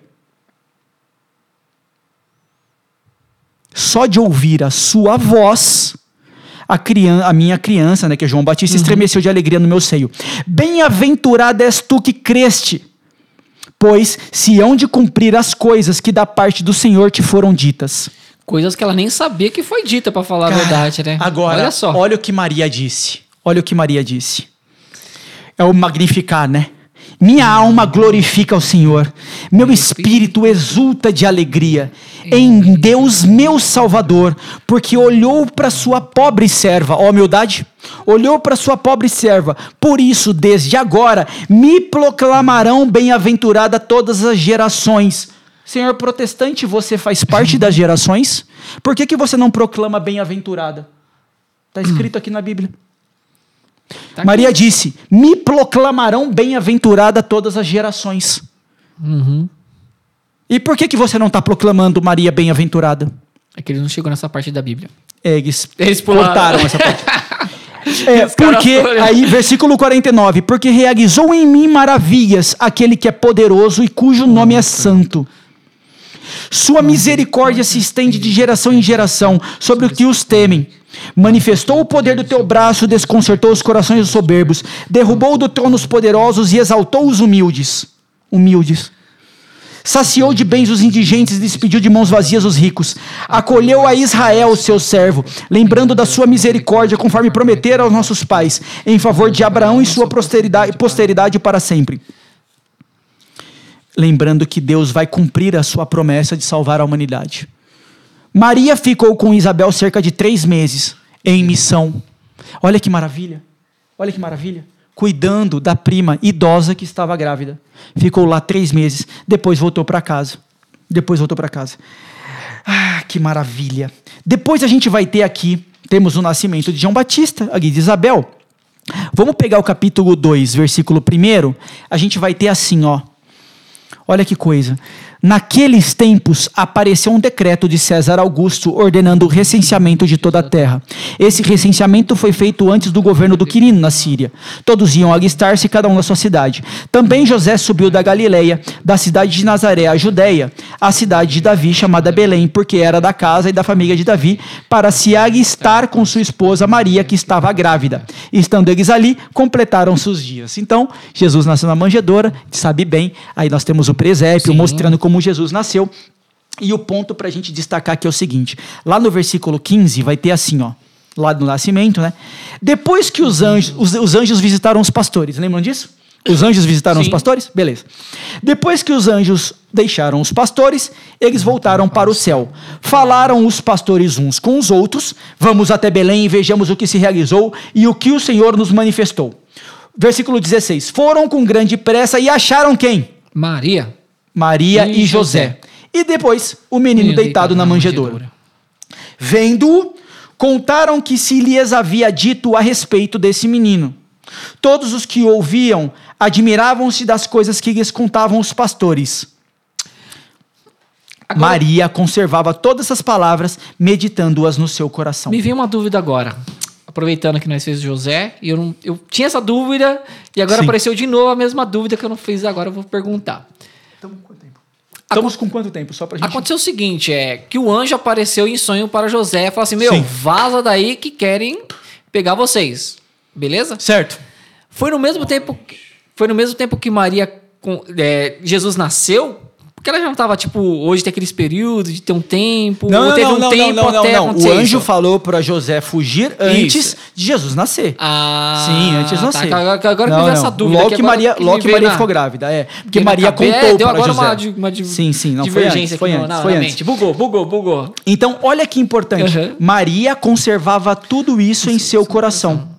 Só de ouvir a sua voz, a, criança, a minha criança, né, que é João Batista, estremeceu de alegria no meu seio. Bem-aventurada és tu que creste, pois se hão de cumprir as coisas que da parte do Senhor te foram ditas. Coisas que ela nem sabia que foi dita, pra falar a Cara, verdade, né? Agora, Olha só. olha o que Maria disse. Olha o que Maria disse. É o magnificar, né? Minha alma glorifica ao Senhor. Meu espírito exulta de alegria em Deus, meu Salvador, porque olhou para sua pobre serva, ó humildade, olhou para sua pobre serva. Por isso, desde agora, me proclamarão bem-aventurada todas as gerações. Senhor protestante, você faz parte das gerações? Por que, que você não proclama bem-aventurada? Está escrito aqui na Bíblia. Tá. Maria disse: Me proclamarão bem-aventurada todas as gerações. Uhum. E por que, que você não está proclamando Maria bem-aventurada? É que ele não chegou nessa parte da Bíblia. É, eles, Eles pularam. cortaram essa parte. É, porque, aí, versículo 49, porque realizou em mim maravilhas aquele que é poderoso e cujo nome é santo. Sua misericórdia se estende de geração em geração sobre os que os temem. Manifestou o poder do teu braço, desconcertou os corações dos soberbos, derrubou do trono os poderosos e exaltou os humildes. Humildes. Saciou de bens os indigentes e despediu de mãos vazias os ricos. Acolheu a Israel, o seu servo, lembrando da sua misericórdia, conforme prometera aos nossos pais, em favor de Abraão e sua posteridade para sempre. Lembrando que Deus vai cumprir a sua promessa de salvar a humanidade. Maria ficou com Isabel cerca de três meses em missão. Olha que maravilha. Olha que maravilha. Cuidando da prima idosa que estava grávida. Ficou lá três meses. Depois voltou para casa. Depois voltou para casa. Ah, que maravilha. Depois a gente vai ter aqui, temos o nascimento de João Batista, aqui de Isabel. Vamos pegar o capítulo 2, versículo 1. A gente vai ter assim, ó. Olha que coisa. Naqueles tempos apareceu um decreto de César Augusto ordenando o recenseamento de toda a terra. Esse recenseamento foi feito antes do governo do Quirino na Síria. Todos iam alistar-se, cada um na sua cidade. Também José subiu da Galileia, da cidade de Nazaré à Judéia, à cidade de Davi, chamada Belém, porque era da casa e da família de Davi, para se alistar com sua esposa Maria, que estava grávida. Estando eles ali, completaram seus dias. Então, Jesus nasceu na manjedoura, sabe bem. Aí nós temos o presépio Sim. mostrando como Jesus nasceu. E o ponto para a gente destacar aqui é o seguinte: lá no versículo 15 vai ter assim, ó, lá do nascimento, né? Depois que os anjos, os, os anjos visitaram os pastores, lembram disso? Os anjos visitaram os Sim. pastores? Beleza. Depois que os anjos deixaram os pastores, eles voltaram para o céu. Falaram os pastores uns com os outros: Vamos até Belém e vejamos o que se realizou e o que o Senhor nos manifestou. Versículo 16: Foram com grande pressa e acharam quem? Maria. Maria e, E José. José. E depois o menino deitado, na manjedoura. Vendo-o, contaram que se lhes havia dito a respeito desse menino. Todos os que ouviam admiravam-se das coisas que lhes contavam os pastores. Agora, Maria conservava todas essas palavras, meditando-as no seu coração. Me veio uma dúvida agora. Aproveitando que nós fez José, e eu, não, eu tinha essa dúvida, e agora Sim. apareceu de novo a mesma dúvida que eu não fiz agora, eu vou perguntar. Estamos com quanto tempo? Só pra gente... Aconteceu o seguinte, é que o anjo apareceu em sonho para José e falou assim: Meu, Sim. vaza daí que querem pegar vocês. Beleza? Certo. Foi no mesmo tempo. que- Foi no mesmo tempo que Maria. com- é, Jesus nasceu? Porque ela já não estava, tipo, hoje tem aqueles períodos de ter um tempo. Não, não, teve não, um não, tempo não, não, até não. O anjo isso. falou para José fugir antes Isso. de Jesus nascer. Ah, Sim, antes de tá, nascer. Agora, agora que Não, me veio essa dúvida. Logo que Maria, logo que Maria na- ficou grávida, é. Porque que Maria cabeça- contou Deu para agora José. uma, di- uma di- Sim, sim, não, foi divergência antes, foi aqui no- antes, foi antes. Bugou, bugou, bugou. Então, olha que importante. Uhum. Maria conservava tudo isso em seu coração.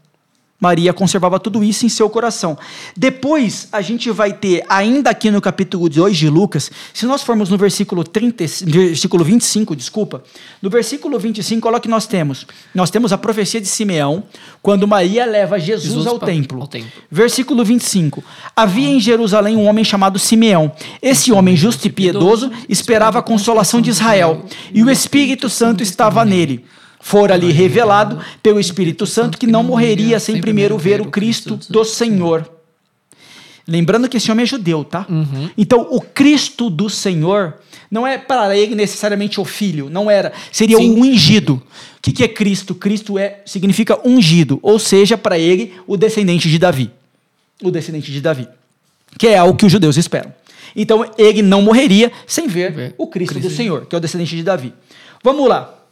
Maria conservava tudo isso em seu coração. Depois, a gente vai ter, ainda aqui no capítulo 2 de Lucas, se nós formos no versículo, 30, versículo 25, desculpa, no versículo 25, olha o que nós temos. Nós temos a profecia de Simeão, quando Maria leva Jesus, Jesus ao, templo. ao templo. Versículo 25. Havia em Jerusalém um homem chamado Simeão. Esse homem justo e piedoso esperava a consolação de Israel, e o Espírito Santo estava nele fora-lhe revelado pelo Espírito Santo que não morreria sem primeiro ver o Cristo do Senhor. Lembrando que esse homem é judeu, tá? Uhum. Então, o Cristo do Senhor não é para ele necessariamente o filho, não era. Seria Sim. o ungido. O que, que é Cristo? Cristo é significa ungido, ou seja, para ele, o descendente de Davi. O descendente de Davi. Que é algo que os judeus esperam. Então, ele não morreria sem ver o Cristo, Cristo do Senhor, que é o descendente de Davi. Vamos lá.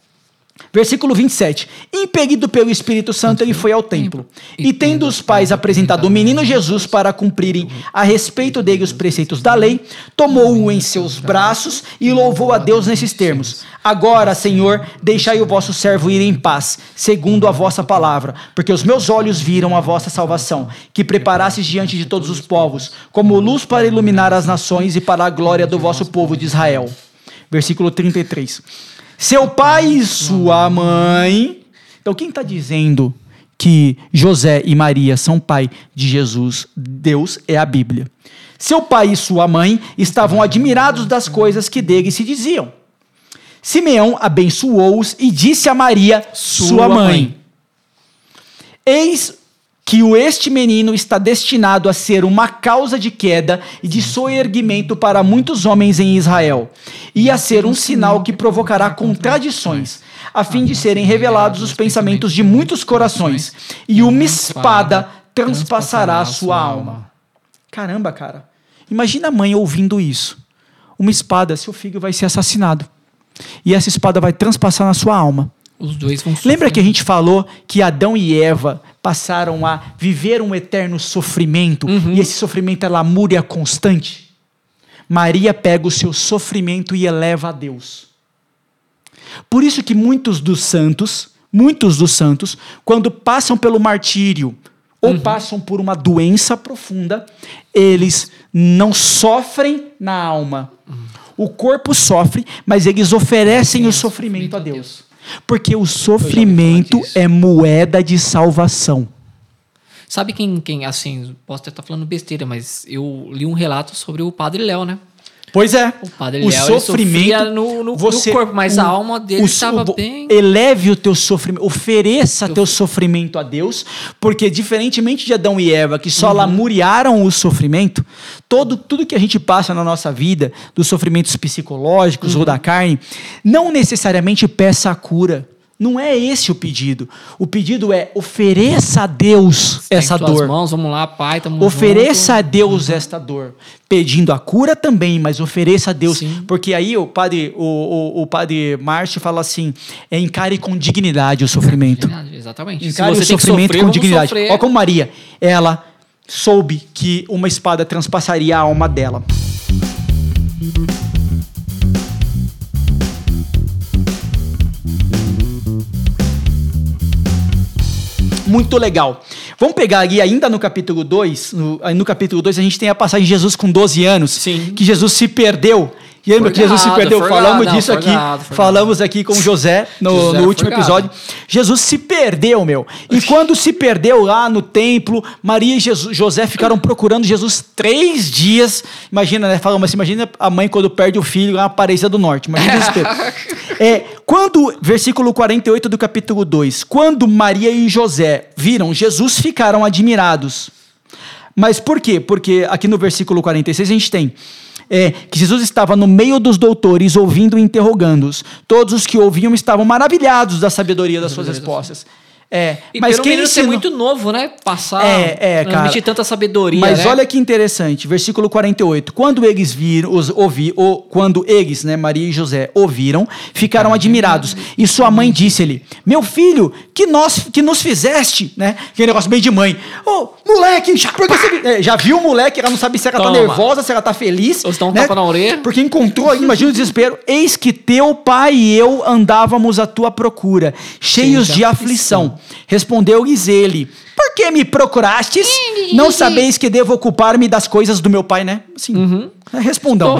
Versículo 27. Impedido pelo Espírito Santo, ele foi ao templo. E tendo os pais apresentado o menino Jesus para cumprirem a respeito dele os preceitos da lei, tomou-o em seus braços e louvou a Deus nesses termos: Agora, Senhor, deixai o vosso servo ir em paz, segundo a vossa palavra, porque os meus olhos viram a vossa salvação, que preparastes diante de todos os povos, como luz para iluminar as nações e para a glória do vosso povo de Israel. Versículo 33 seu pai e sua mãe. Então, quem está dizendo que José e Maria são pai de Jesus, Deus, é a Bíblia. Seu pai e sua mãe estavam admirados das coisas que dele se diziam. Simeão abençoou-os e disse a Maria, sua, sua mãe: mãe. Eis que o este menino está destinado a ser uma causa de queda e de soerguimento para muitos homens em Israel, e a ser um sinal que provocará contradições, a fim de serem revelados os pensamentos de muitos corações, e uma espada transpassará a sua alma. Caramba, cara. Imagina a mãe ouvindo isso. Uma espada, seu filho vai ser assassinado. E essa espada vai transpassar na sua alma. Os dois vão Lembra que a gente falou que Adão e Eva passaram a viver um eterno sofrimento uhum. e esse sofrimento é lamúria constante? Maria pega o seu sofrimento e eleva a Deus. Por isso que muitos dos santos, muitos dos santos, quando passam pelo martírio ou uhum. passam por uma doença profunda, eles não sofrem na alma. Uhum. O corpo sofre, mas eles oferecem o sofrimento a Deus. Porque o sofrimento é moeda de salvação. Sabe quem, quem, assim, posso até estar falando besteira, mas eu li um relato sobre o Padre Léo, né? Pois é. O padre o Léo, sofrimento no, no, você, no corpo, mas o, a alma dele estava bem. Eleve o teu sofrimento, ofereça teu sofrimento a Deus, porque diferentemente de Adão e Eva, que só uhum. lamuriaram o sofrimento, todo, tudo que a gente passa na nossa vida, dos sofrimentos psicológicos uhum. ou da carne, não necessariamente peça a cura. Não é esse o pedido. O pedido é ofereça a Deus essa dor. Mãos, vamos lá, Pai, Ofereça junto. a Deus esta dor, pedindo a cura também, mas ofereça a Deus, Sim. porque aí o padre o, o, o, padre Márcio fala assim, é encare com dignidade o sofrimento. Exatamente. Encare o sofrimento sofrer, com dignidade. Olha como Maria, ela soube que uma espada transpassaria a alma dela. Muito legal. Vamos pegar ali ainda no capítulo 2, no, no capítulo 2 a gente tem a passagem de Jesus com 12 anos, Sim. que Jesus se perdeu e lembra que Jesus se perdeu? Falamos disso aqui. Falamos aqui com José no, José no último episódio. Jesus se perdeu, meu. E quando se perdeu lá no templo, Maria e Jesus, José ficaram procurando Jesus três dias. Imagina, né? Falamos assim, imagina a mãe quando perde o filho lá na Aparência do Norte. Imagina o desespero. é, quando, versículo 48 do capítulo 2, quando Maria e José viram Jesus, ficaram admirados. Mas por quê? Porque aqui no versículo 46 a gente tem é, que Jesus estava no meio dos doutores, ouvindo e interrogando-os. Todos os que ouviam estavam maravilhados da sabedoria das suas respostas. É, e mas quem ensinou... ser muito novo, né? Passar, é, é, cara. tanta sabedoria. Mas né? olha que interessante, versículo 48. Quando eles viram, os, ouvi, ou, quando eles, né, Maria e José, ouviram, ficaram admirados. E sua mãe disse-lhe: Meu filho, que nós que nos fizeste, né? Que negócio bem de mãe. Ô, oh, moleque, porque você, é, já viu o moleque, ela não sabe se ela tá Toma. tá nervosa, se ela tá feliz. Ou se um né? tapa na orelha. Porque encontrou, imagina o desespero. Eis que teu pai e eu andávamos à tua procura, cheios de aflição. aflição Respondeu-lhes ele: Por que me procurastes? Não sabeis que devo ocupar-me das coisas do meu pai, né? Sim. Uhum. Respondam.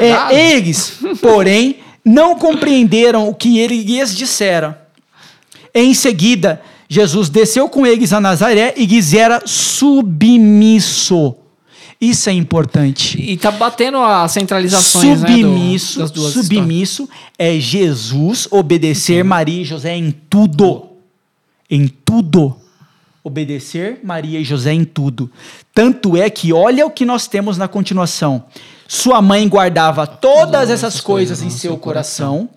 é. É, eles, porém, não compreenderam o que ele lhes dissera. Em seguida, Jesus desceu com eles a Nazaré e lhes era submisso. Isso é importante. E tá batendo as centralizações, né, do- Submisso, submisso é Jesus obedecer Maria e José em tudo. Em tudo. Obedecer Maria e José em tudo. Tanto é que olha o que nós temos na continuação. Sua mãe guardava todas essas coisas em seu coração.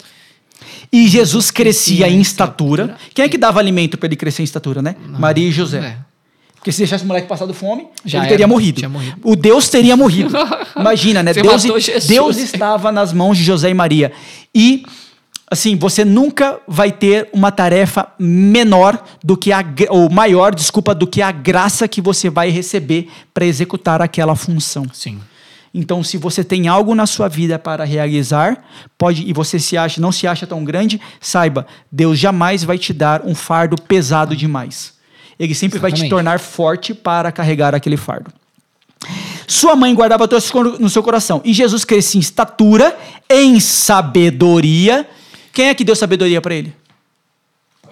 E Jesus crescia em estatura. Quem é que dava alimento para ele crescer em estatura, né? Maria e José. É. Porque se deixasse o moleque passado fome, Já ele era, teria morrido. tinha morrido. O Deus teria morrido. Imagina, né? Deus. Deus estava nas mãos de José e Maria. E, assim, você nunca vai ter uma tarefa menor do que a, ou maior, desculpa, do que a graça que você vai receber para executar aquela função. Sim. Então, se você tem algo na sua vida para realizar, pode e você se acha, não se acha tão grande, saiba, Deus jamais vai te dar um fardo pesado demais. Ele sempre vai te Exatamente. tornar forte para carregar aquele fardo. Sua mãe guardava todas coisas no seu coração. E Jesus crescia em estatura, em sabedoria. Quem é que deu sabedoria para ele?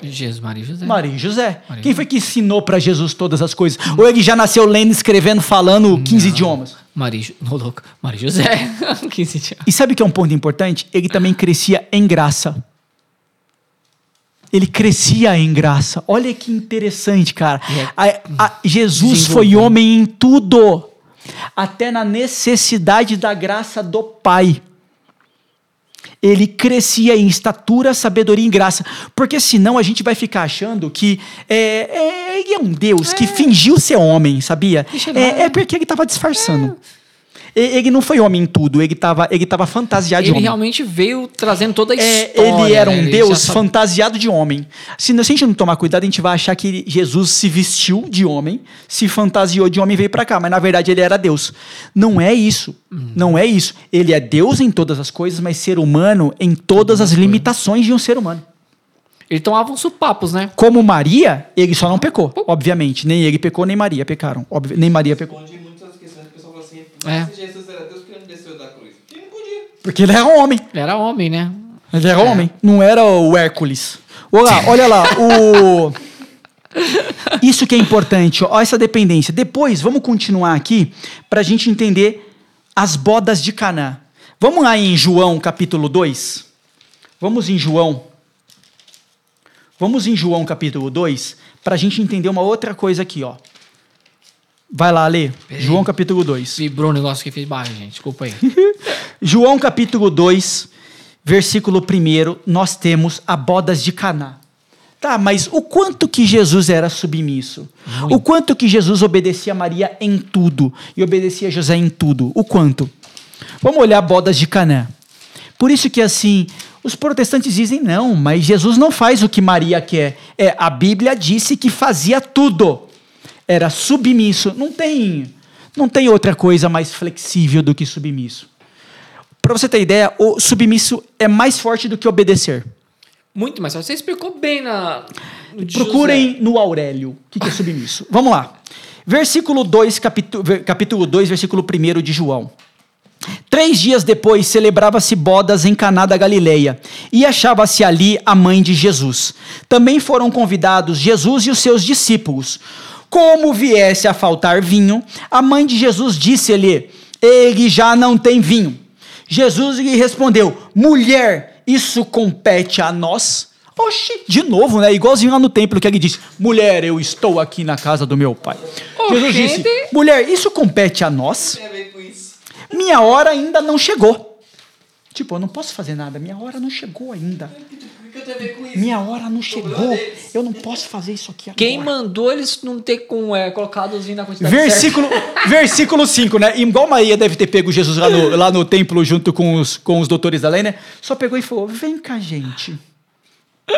Jesus, Maria e José. Maria e José. Maria Quem foi que ensinou para Jesus todas as coisas? Ou ele já nasceu lendo, escrevendo, falando 15 idiomas? Maria, no louco. Maria e José. 15 dias. E sabe o que é um ponto importante? Ele também crescia em graça. Ele crescia em graça. Olha que interessante, cara. É. A- a- Jesus foi homem em tudo, até na necessidade da graça do Pai. Ele crescia em estatura, sabedoria e graça. Porque senão a gente vai ficar achando que é, é, ele é um Deus que fingiu ser homem, sabia? É, é porque ele estava disfarçando. Ele não foi homem em tudo, ele estava ele tava fantasiado de Ele homem. realmente veio trazendo toda a É, história. ele era um né? Ele Deus fantasiado de homem. Se, não- se a gente não tomar cuidado, a gente vai achar que Jesus se vestiu de homem, se fantasiou de homem e veio pra cá. Mas na verdade ele era Deus. Não é isso. Hum. Não é isso. Ele é Deus em todas as coisas, mas ser humano em todas as limitações de um ser humano. Ele tomava uns supapos, né? Como Maria, ele só não pecou, obviamente. Nem ele pecou, nem Maria pecaram. Obvi- nem Maria pecou. Responde muitas questões que o pessoal fala assim, É. se Jesus era Deus, por que ele não desceu da cruz? Porque não podia. Porque ele era homem. Ele era homem, né? Ele era homem, não era o Hércules. Olha, olha lá, o. Isso que é importante, ó, essa dependência. Depois, vamos continuar aqui para a gente entender as bodas de Canaã. Vamos lá em João capítulo 2. Vamos em João. Vamos em João capítulo 2 para a gente entender uma outra coisa aqui, ó. Vai lá, Lê. Peraí. João capítulo 2. Vibrou o negócio que fez baixo, gente. Desculpa aí. João capítulo 2, versículo 1, nós temos a bodas de Caná. Tá, mas o quanto que Jesus era submisso? O quanto que Jesus obedecia a Maria em tudo e obedecia a José em tudo? O quanto? Vamos olhar bodas de Caná. Por isso que assim, os protestantes dizem não, mas Jesus não faz o que Maria quer. É, a Bíblia disse que fazia tudo. Era submisso. Não tem, não tem outra coisa mais flexível do que submisso. Para você ter ideia, o submisso é mais forte do que obedecer. Muito mais. Você explicou bem na. no Procurem José. no Aurélio o que que é submisso. Vamos lá. Versículo 2, capítulo, capítulo 2, versículo 1 de João. Três dias depois celebrava-se bodas em Caná da Galileia, e achava-se ali a mãe de Jesus. Também foram convidados Jesus e os seus discípulos. Como viesse a faltar vinho, a mãe de Jesus disse-lhe: Ele já não tem vinho. Jesus lhe respondeu: Mulher, isso compete a nós? Oxi, de novo, né? Igualzinho lá no templo que ele disse: Mulher, eu estou aqui na casa do meu pai. Jesus disse. Mulher, isso compete a nós? Minha hora ainda não chegou. Tipo, eu não posso fazer nada, minha hora não chegou ainda. O que eu tenho a ver com isso? Minha hora não chegou. Eu não posso fazer isso aqui agora. Quem mandou eles não ter com, é, colocado os vinhos na quantidade Versículo, versículo 5, né? Igual Maria deve ter pego Jesus lá no, lá no templo junto com os, com os doutores da lei, né? Só pegou e falou: vem cá, gente.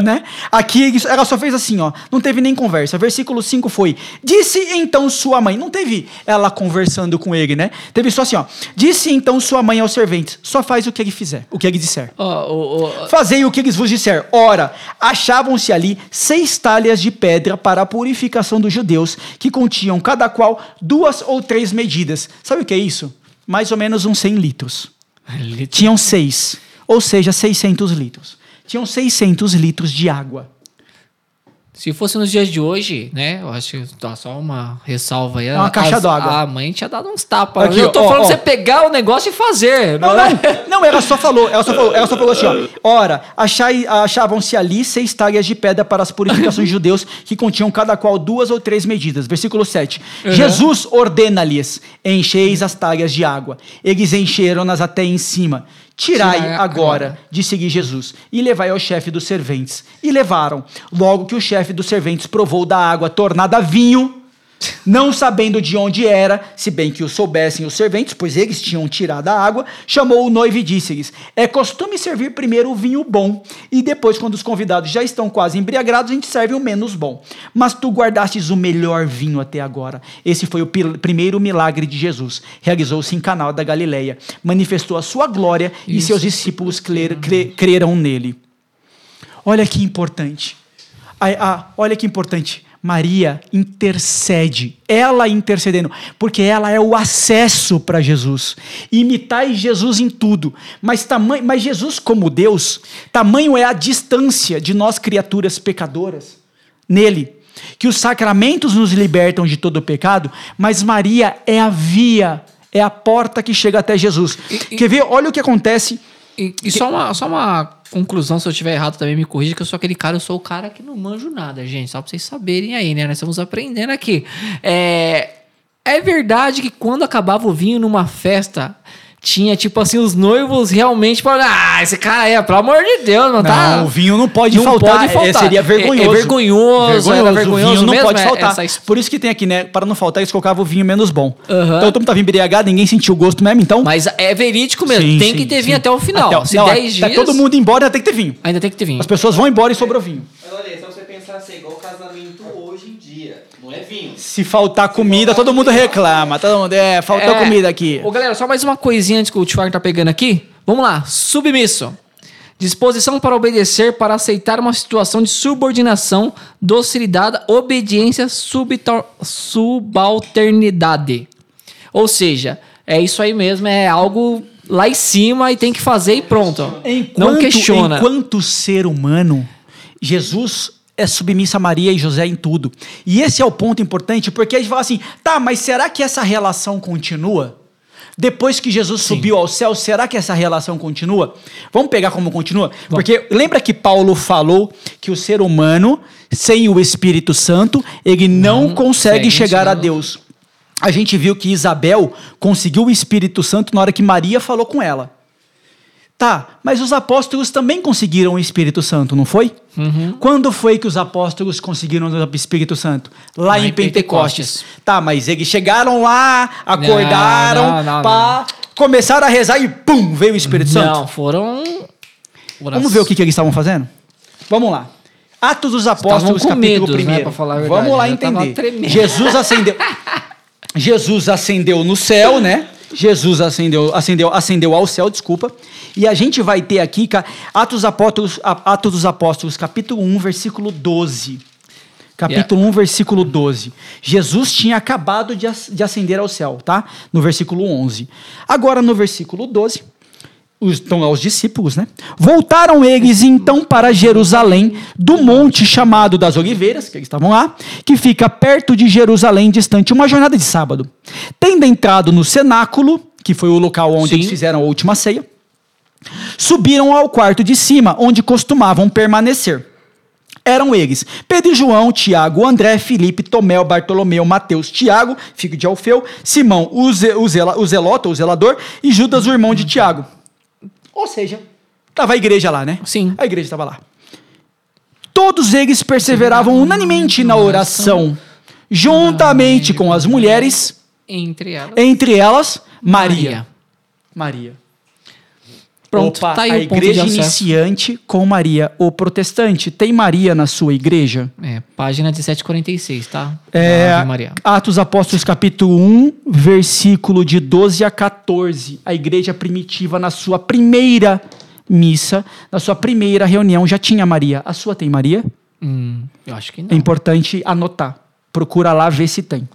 Né? Aqui ela só fez assim, ó. Não teve nem conversa. Versículo 5 foi: Disse então sua mãe. Não teve ela conversando com ele, né? Teve só assim, ó. Disse então sua mãe aos serventes: Só faz o que ele fizer, o que ele disser. Ó, ó, ó, Fazei o que eles vos disser. Ora, achavam-se ali seis talhas de pedra para a purificação dos judeus, que continham cada qual duas ou três medidas. Sabe o que é isso? Mais ou menos uns 100 litros. Tinham seis, ou seja, 600 litros. Tinham 600 litros de água. Se fosse nos dias de hoje, né? Eu acho que tá só uma ressalva aí. É uma caixa d'água. A mãe tinha dado uns tapas. Aqui, eu tô ó, falando ó. você pegar o negócio e fazer. Não, é? não, não, ela só falou, ela só falou, ela só falou assim, ó. Ora, achavam-se ali seis talhas de pedra para as purificações de judeus, que continham cada qual duas ou três medidas. Versículo 7. Jesus ordena-lhes: encheis as talhas de água. Eles encheram-nas até em cima. Tirai Tirai agora, agora. de seguir Jesus, e levai ao chefe dos serventes. E levaram. Logo que o chefe dos serventes provou da água tornada vinho, não sabendo de onde era, se bem que o soubessem os serventes, pois eles tinham tirado a água, chamou o noivo e disse-lhes: É costume servir primeiro o vinho bom, e depois, quando os convidados já estão quase embriagados, a gente serve o menos bom. Mas tu guardastes o melhor vinho até agora. Esse foi o primeiro milagre de Jesus. Realizou-se em Canal da Galileia. Manifestou a sua glória e Isso. seus discípulos crer- cre- creram nele. Olha que importante. Ah, olha que importante. Maria intercede, ela intercedendo, porque ela é o acesso para Jesus. Imitai Jesus em tudo, mas, tamanho, mas Jesus, como Deus, tamanho é a distância de nós, criaturas pecadoras, nele. Que os sacramentos nos libertam de todo o pecado, mas Maria é a via, é a porta que chega até Jesus. E- e- Quer ver? Olha o que acontece. E, e só, uma, só uma conclusão, se eu estiver errado também me corrija, que eu sou aquele cara, eu sou o cara que não manjo nada, gente. Só pra vocês saberem aí, né? Nós estamos aprendendo aqui. É, é verdade que quando acabava o vinho numa festa, tinha, tipo assim, os noivos realmente falaram, ah, esse cara aí, pelo amor de Deus, não, tá... Não, o vinho não pode Não faltar. pode faltar. É, seria É- vergonhoso. é vergonhoso, era vergonhoso O vinho não mesmo, pode é- faltar. essa Por isso que tem aqui, né? Para não faltar, eles colocavam o vinho menos bom. Aham. Então todo mundo tava embriagado, ninguém sentiu o gosto mesmo, então. Mas é verídico mesmo, Sim, tem sim, que ter sim. vinho até o final. Até o- Se não, 10 tá dias, todo mundo embora, tem que ter vinho. ainda tem que ter vinho. As pessoas vão embora e sobrou vinho. Mas olha só você pensar assim, igual casamento hoje em dia. Não é vinho. Se faltar comida, todo mundo reclama. Todo mundo, é, faltou É. comida aqui. Ô, galera, só mais uma coisinha antes que o Tiago tá pegando aqui. Vamos lá. Submisso. Disposição para obedecer, para aceitar uma situação de subordinação, docilidade, obediência, subalternidade. Ou seja, é isso aí mesmo, é algo lá em cima e tem que fazer e pronto. Não questiona. Enquanto ser humano, Jesus é submisso a Maria e José em tudo. E esse é o ponto importante, porque a gente fala assim, tá, mas será que essa relação continua? Depois que Jesus subiu ao céu, será que essa relação continua? Vamos pegar como continua? Porque lembra que Paulo falou que o ser humano, sem o Espírito Santo, ele não, Não consegue chegar a Deus. A gente viu que Isabel conseguiu o Espírito Santo na hora que Maria falou com ela. Tá, mas os apóstolos também conseguiram o Espírito Santo, não foi? Uhum. Quando foi que os apóstolos conseguiram o Espírito Santo? Lá, em, em Pentecostes. Pentecostes. Tá, mas eles chegaram lá, acordaram, não, não, pá, começaram a rezar e pum, veio o Espírito Santo. Não, foram. Vamos ver o que, que eles estavam fazendo? Vamos lá. Atos dos Apóstolos, com capítulo medos, né, 1. pra falar a verdade. Vamos lá tava entender. Jesus ascendeu. Jesus ascendeu no céu, né? Jesus ascendeu, ascendeu, ascendeu ao céu, desculpa. E a gente vai ter aqui, Atos, dos Apóstolos, Atos dos Apóstolos, capítulo 1, versículo 12. Capítulo 1, versículo 12. Jesus tinha acabado de, de ascender ao céu, tá? No versículo 11. Agora, no versículo 12, os, estão lá os discípulos, né? Voltaram eles então para Jerusalém, do monte chamado das Oliveiras, que eles estavam lá, que fica perto de Jerusalém, distante uma jornada de sábado. Tendo entrado no cenáculo, que foi o local onde Sim. eles fizeram a última ceia, subiram ao quarto de cima, onde costumavam permanecer. Eram eles Pedro e João, Tiago, André, Felipe, Tomé, Bartolomeu, Mateus, Tiago, filho de Alfeu, Simão, o zelota, o zelador, e Judas, o irmão de Tiago. Ou seja, estava a igreja lá, né? Sim. A igreja estava lá. Todos eles perseveravam unanimemente na oração, juntamente com as mulheres, Entre elas. entre elas Maria. Maria. Maria. Pronto, Opa, tá aí a igreja iniciante com Maria, o protestante. Tem Maria na sua igreja? É, página 1746, tá? É. Atos Apóstolos, capítulo 1, versículo de 12 a 14. A igreja primitiva, na sua primeira missa, na sua primeira reunião, já tinha Maria. A sua tem Maria? Hum, eu acho que É não. importante anotar. Procura lá ver se tem.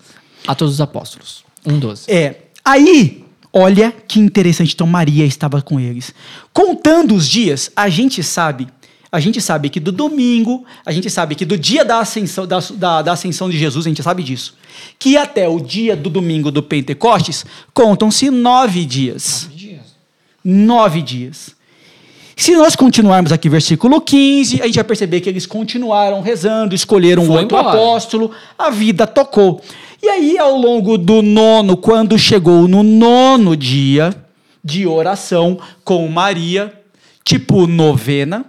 Atos dos Apóstolos. 1,12. É. Aí, olha que interessante. Então, Maria estava com eles. Contando os dias, a gente sabe. A gente sabe que do domingo, a gente sabe que do dia da ascensão, da, da, da ascensão de Jesus, a gente sabe disso. Que até o dia do domingo do Pentecostes, contam-se nove dias. Nove dias. Se nós continuarmos aqui, versículo 15, a gente vai perceber que eles continuaram rezando, escolheram Foi outro embora. apóstolo, a vida tocou. E aí, ao longo do nono, quando chegou no nono dia de oração com Maria, tipo novena,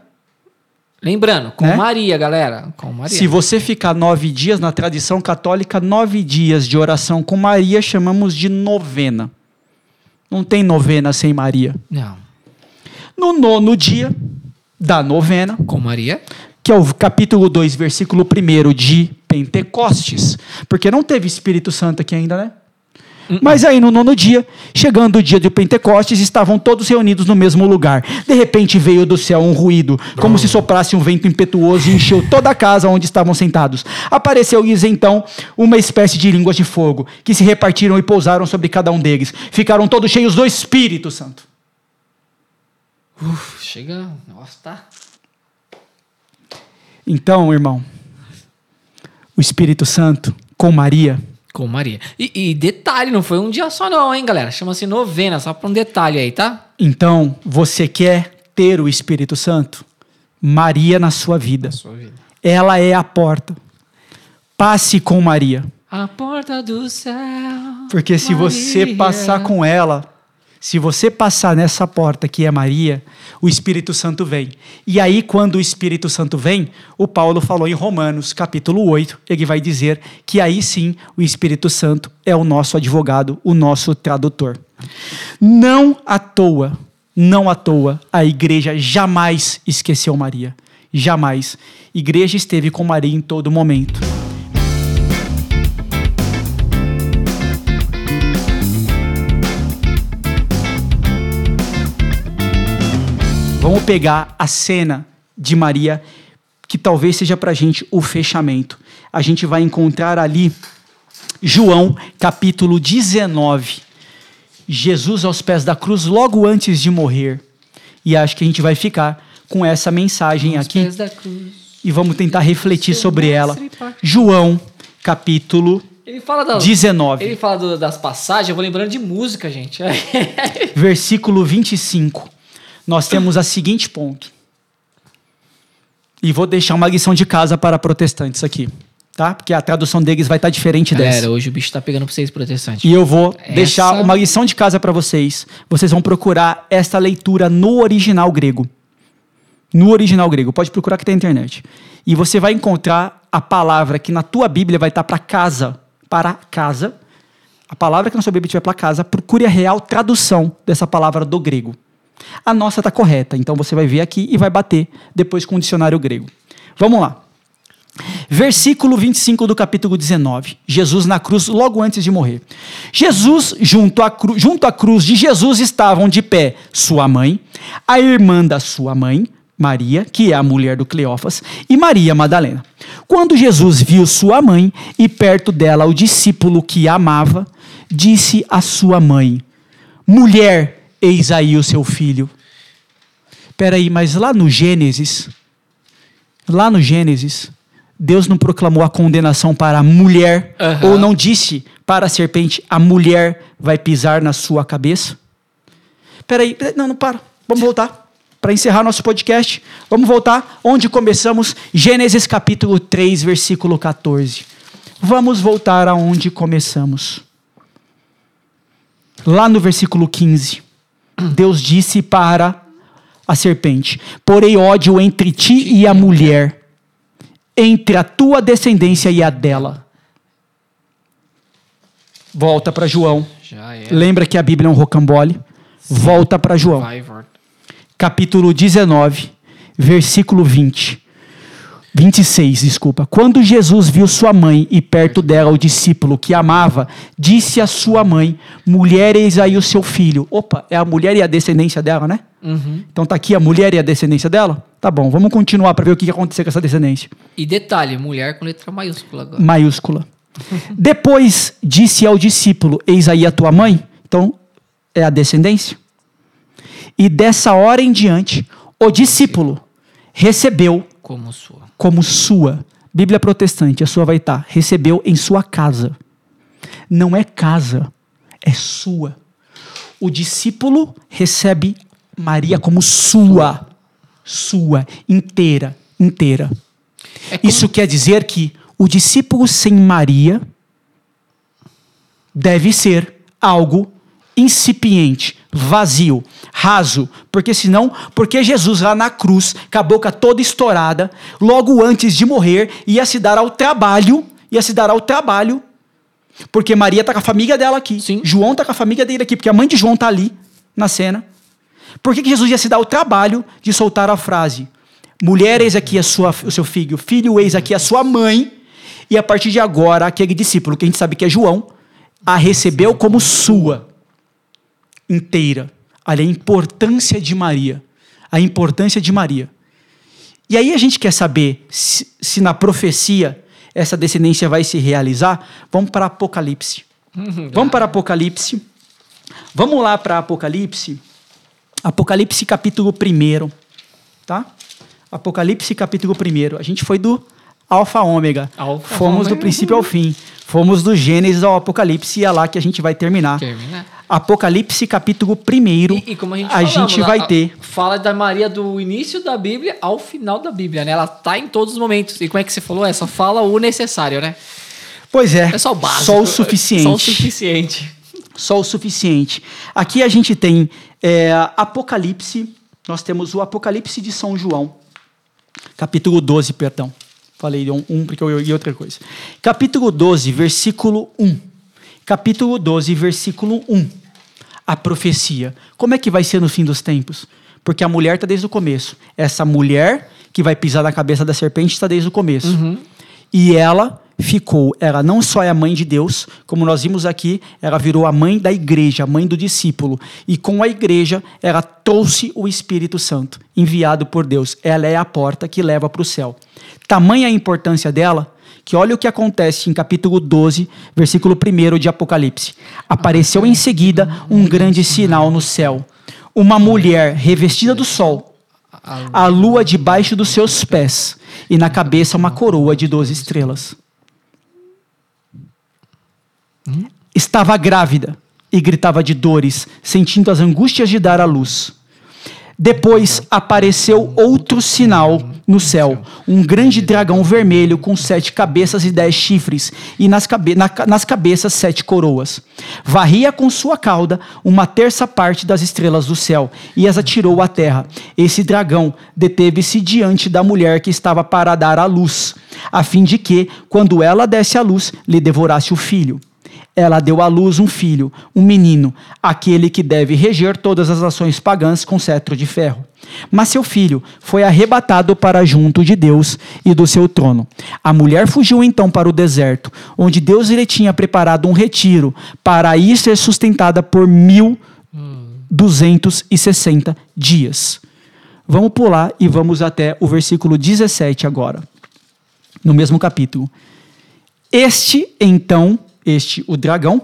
Lembrando, com Né? Maria, galera. Com Maria. se você ficar nove dias na tradição católica, nove dias de oração com Maria chamamos de novena. Não tem novena sem Maria. Não. No nono dia da novena, Com Maria? Que é o capítulo 2, versículo 1 de Pentecostes, porque não teve Espírito Santo aqui ainda, né? Mas aí no nono dia, chegando o dia de Pentecostes, estavam todos reunidos no mesmo lugar. De repente veio do céu um ruído, como se soprasse um vento impetuoso e encheu toda a casa onde estavam sentados. Apareceu-lhes então uma espécie de línguas de fogo, que se repartiram e pousaram sobre cada um deles. Ficaram todos cheios do Espírito Santo. Uf, chega. Nossa, tá. Então, irmão, o Espírito Santo com Maria Com Maria. E, e detalhe, não foi um dia só, não, hein, galera? Chama-se novena, só pra um detalhe aí, tá? Então, você quer ter o Espírito Santo? Maria na sua vida. Sua vida. Ela é a porta. Passe com Maria. A porta do céu. Porque se você Maria. passar com ela, se você passar nessa porta que é Maria, o Espírito Santo vem. E aí, quando o Espírito Santo vem, o Paulo falou em Romanos, capítulo 8, ele vai dizer que aí sim o Espírito Santo é o nosso advogado, o nosso tradutor. Não à toa, não à toa, a igreja jamais esqueceu Maria. Jamais. Igreja esteve com Maria em todo momento. Vamos pegar a cena de Maria, que talvez seja para a gente o fechamento. A gente vai encontrar ali João, capítulo 19. Jesus aos pés da cruz, logo antes de morrer. E acho que a gente vai ficar com essa mensagem Aos aqui pés da cruz. e vamos tentar refletir Seu sobre ela. João, capítulo Ele fala das, 19. Ele fala do- das passagens, eu vou lembrando de música, gente. versículo 25, nós temos a seguinte ponto. E vou deixar uma lição de casa para protestantes aqui, tá? Porque a tradução deles vai estar diferente dessa. Galera, hoje o bicho tá pegando pra vocês, protestantes. E eu vou Essa- deixar uma lição de casa para vocês. Vocês vão procurar esta leitura no original grego. No original grego, pode procurar que tem na internet. E você vai encontrar a palavra que na tua Bíblia vai estar para casa, para casa. A palavra que na sua Bíblia tiver para casa, procure a real tradução dessa palavra do grego. A nossa está correta, então você vai ver aqui e vai bater depois com o dicionário grego. Vamos lá. Versículo 25 do capítulo 19. Jesus na cruz, logo antes de morrer. Jesus, junto à, cru, junto à cruz de Jesus, estavam de pé sua mãe, a irmã da sua mãe, Maria, que é a mulher do Cleófas, e Maria Madalena. Quando Jesus viu sua mãe e perto dela o discípulo que a amava, disse à sua mãe: Mulher, eis aí o seu filho. Peraí, mas lá no Gênesis, lá no Gênesis, Deus não proclamou a condenação para a mulher, Aham. ou não disse para a serpente, a mulher vai pisar na sua cabeça? Peraí, não, não para. Vamos voltar. Para encerrar nosso podcast, vamos voltar onde começamos, Gênesis capítulo 3, versículo 14. Vamos voltar aonde começamos. Lá no versículo 15, Deus disse para a serpente: Porém ódio entre ti e a mulher, entre a tua descendência e a dela. Volta para João. Lembra que a Bíblia é um rocambole? Volta para João. Capítulo 19, versículo 20. 26, desculpa. Quando Jesus viu sua mãe e perto dela o discípulo que amava, disse à sua mãe: Mulher, eis aí o seu filho. Opa, é a mulher e a descendência dela, né? Uhum. Então tá aqui a mulher e a descendência dela? Tá bom, vamos continuar para ver o que aconteceu com essa descendência. E detalhe, mulher com letra maiúscula agora. Maiúscula. Depois disse ao discípulo: Eis aí a tua mãe. Então é a descendência. E dessa hora em diante, o discípulo recebeu Como sua. Como sua. Bíblia protestante, a sua vai estar. Recebeu em sua casa. Não é casa, é sua. O discípulo recebe Maria como sua. Sua, inteira, inteira. É como- Isso quer dizer que o discípulo sem Maria deve ser algo incipiente, vazio, raso, porque senão, porque Jesus lá na cruz, com a boca toda estourada, logo antes de morrer, ia se dar ao trabalho, ia se dar ao trabalho, porque Maria tá com a família dela aqui, Sim. João tá com a família dele aqui, porque a mãe de João tá ali na cena. Por que, que Jesus ia se dar o trabalho de soltar a frase: Mulher, eis aqui a sua, o seu filho, filho, eis aqui a sua mãe, e a partir de agora, aquele discípulo, que a gente sabe que é João, a recebeu como sua, inteira. Olha a importância de Maria. A importância de Maria. E aí a gente quer saber se, se na profecia essa descendência vai se realizar. Vamos para Apocalipse. Vamos para Apocalipse. Vamos lá para Apocalipse. Apocalipse capítulo 1. Tá? Apocalipse capítulo 1. A gente foi do Alfa Ômega. Alfa, Fomos do Ômega. princípio ao fim. Fomos do Gênesis ao Apocalipse e é lá que a gente vai terminar. Termina. Apocalipse capítulo 1. E, e como a gente a falamos, gente vai ter. Fala da Maria do início da Bíblia ao final da Bíblia, né? Ela tá em todos os momentos. E como é que você falou? É só fala o necessário, né? Pois é. É só o básico. Só o suficiente. Só o suficiente. Só o suficiente. Aqui a gente tem é, Apocalipse, nós temos o Apocalipse de São João, capítulo 12, perdão. Falei um, um porque eu ia outra coisa. Capítulo 12, versículo 1. Capítulo 12, versículo 1. A profecia. Como é que vai ser no fim dos tempos? Porque a mulher está desde o começo. Essa mulher que vai pisar na cabeça da serpente está desde o começo. E ela ficou, ela não só é a mãe de Deus, como nós vimos aqui, ela virou a mãe da igreja, a mãe do discípulo. E com a igreja, ela trouxe o Espírito Santo, enviado por Deus. Ela é a porta que leva para o céu. Tamanha a importância dela, que olha o que acontece em capítulo 12, versículo 1 de Apocalipse. Apareceu em seguida um grande sinal no céu. Uma mulher revestida do sol, a lua debaixo dos seus pés, e na cabeça uma coroa de doze estrelas. Estava grávida e gritava de dores, sentindo as angústias de dar à luz. Depois apareceu outro sinal no céu: um grande dragão vermelho com sete cabeças e dez chifres, e nas, cabe na- nas cabeças sete coroas. Varria com sua cauda uma terça parte das estrelas do céu e as atirou à terra. Esse dragão deteve-se diante da mulher que estava para dar à luz, a fim de que, quando ela desse à luz, lhe devorasse o filho. Ela deu à luz um filho, um menino, aquele que deve reger todas as nações pagãs com cetro de ferro. Mas seu filho foi arrebatado para junto de Deus e do seu trono. A mulher fugiu então para o deserto, onde Deus lhe tinha preparado um retiro para aí ser sustentada por mil duzentos e sessenta dias. Vamos pular e vamos até o versículo 17 agora, no mesmo capítulo. Este, então, este, o dragão,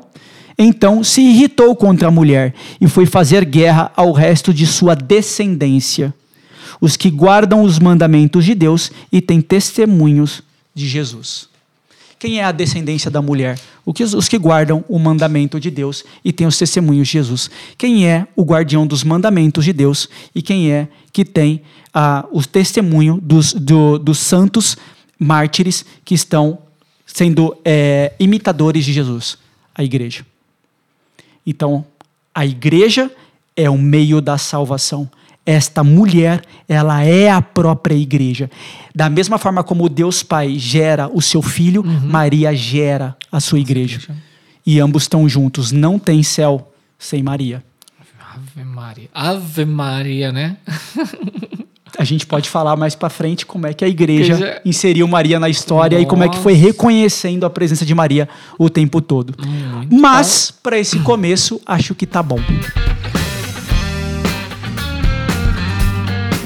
então se irritou contra a mulher e foi fazer guerra ao resto de sua descendência, os que guardam os mandamentos de Deus e têm testemunhos de Jesus. Quem é a descendência da mulher? Os que guardam o mandamento de Deus e têm os testemunhos de Jesus. Quem é o guardião dos mandamentos de Deus e quem é que tem ah, o testemunho dos, do- dos santos mártires que estão sendo é, imitadores de Jesus? A igreja. Então, a igreja é o meio da salvação. Esta mulher, ela é a própria igreja. Da mesma forma como Deus Pai gera o seu filho, Maria gera a sua igreja. E ambos estão juntos. Não tem céu sem Maria. Ave Maria. Ave Maria, né? A gente pode falar mais pra frente como é que a igreja Igreja- inseriu Maria na história e como é que foi Nossa. reconhecendo a presença de Maria o tempo todo. Muito Mas, pra esse começo, acho que tá bom.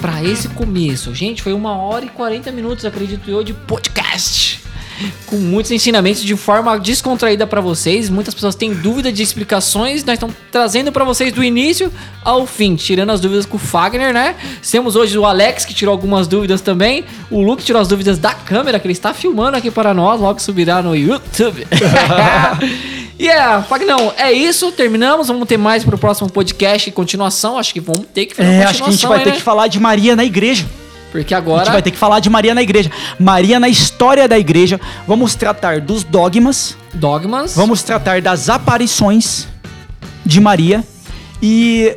Pra esse começo, gente, foi uma hora e 40 minutos, acredito eu, de podcast. Com muitos ensinamentos de forma descontraída pra vocês. Muitas pessoas têm dúvida de explicações. Nós estamos trazendo pra vocês do início ao fim, tirando as dúvidas com o Fagner, né? Temos hoje o Alex que tirou algumas dúvidas também. O Luke tirou as dúvidas da câmera que ele está filmando aqui para nós. Logo subirá no YouTube. E é, Fagnão, é isso, terminamos. Vamos ter mais pro próximo podcast e continuação. Acho que vamos ter que fazer É, acho que a gente vai aí, ter né? que falar de Maria na igreja. Porque A agora. gente vai ter que falar de Maria na igreja. Maria na história da igreja. Vamos tratar dos dogmas. Dogmas. Vamos tratar das aparições de Maria. E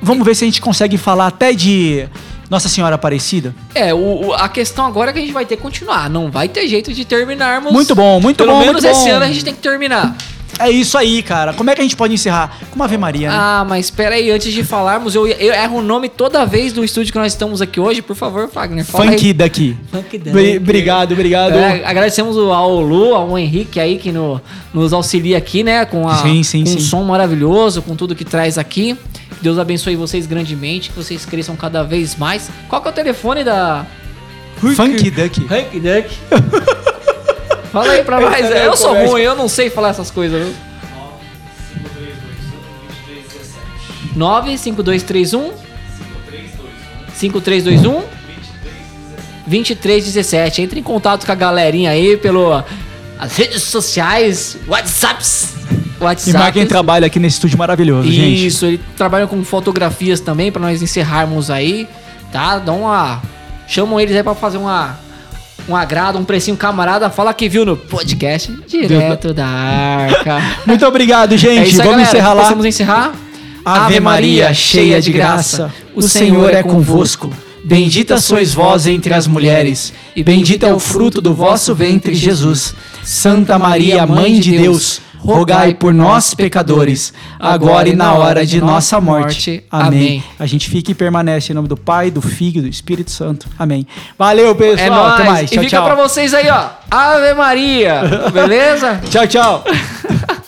vamos ver se a gente consegue falar até de Nossa Senhora Aparecida. É, o, a questão agora é que a gente vai ter que continuar. Não vai ter jeito de terminarmos. Muito bom, muito Pelo bom. menos muito esse bom. ano a gente tem que terminar. É isso aí, cara. Como é que a gente pode encerrar? Com uma Ave Maria, né? Ah, mas espera aí, antes de falarmos, eu, eu erro o nome toda vez do estúdio que nós estamos aqui hoje. Por favor, Fagner, fala Funk aí. daqui. Funk Bri- Obrigado, obrigado. É, agradecemos ao Lu, ao Henrique aí que no- nos auxilia aqui, né? Com, a, Sim, sim, com sim. um som maravilhoso, com tudo que traz aqui. Deus abençoe vocês grandemente, que vocês cresçam cada vez mais. Qual que é o telefone da Funk Duck. Hank Duck? Fala aí pra nós. É Eu sou ruim, eu não sei falar essas coisas. viu? 95231 5321 2317. Entre em contato com a galerinha aí pelo as redes sociais, WhatsApps. E WhatsApp. marquem trabalho aqui nesse estúdio maravilhoso, gente. Isso, ele trabalha com fotografias também pra nós encerrarmos aí, tá? Dá uma chamam eles aí pra fazer uma um agrado, um precinho camarada, fala que viu no podcast direto da Arca. Muito obrigado, gente. É isso aí, Vamos galera. encerrar lá. Possamos encerrar? Ave Maria, cheia de graça, o Senhor é convosco. Bendita sois vós entre as mulheres, e bendito é o fruto do vosso ventre, Jesus. Santa Maria, Mãe de Deus, rogai por nós, pecadores, agora e na hora de nossa morte. Amém. A gente fica e permanece em nome do Pai, do Filho e do Espírito Santo. Amém. Valeu, pessoal. É nóis. Até mais. e Tchau, fica tchau. pra vocês aí, ó. Ave Maria. Beleza? Tchau, tchau.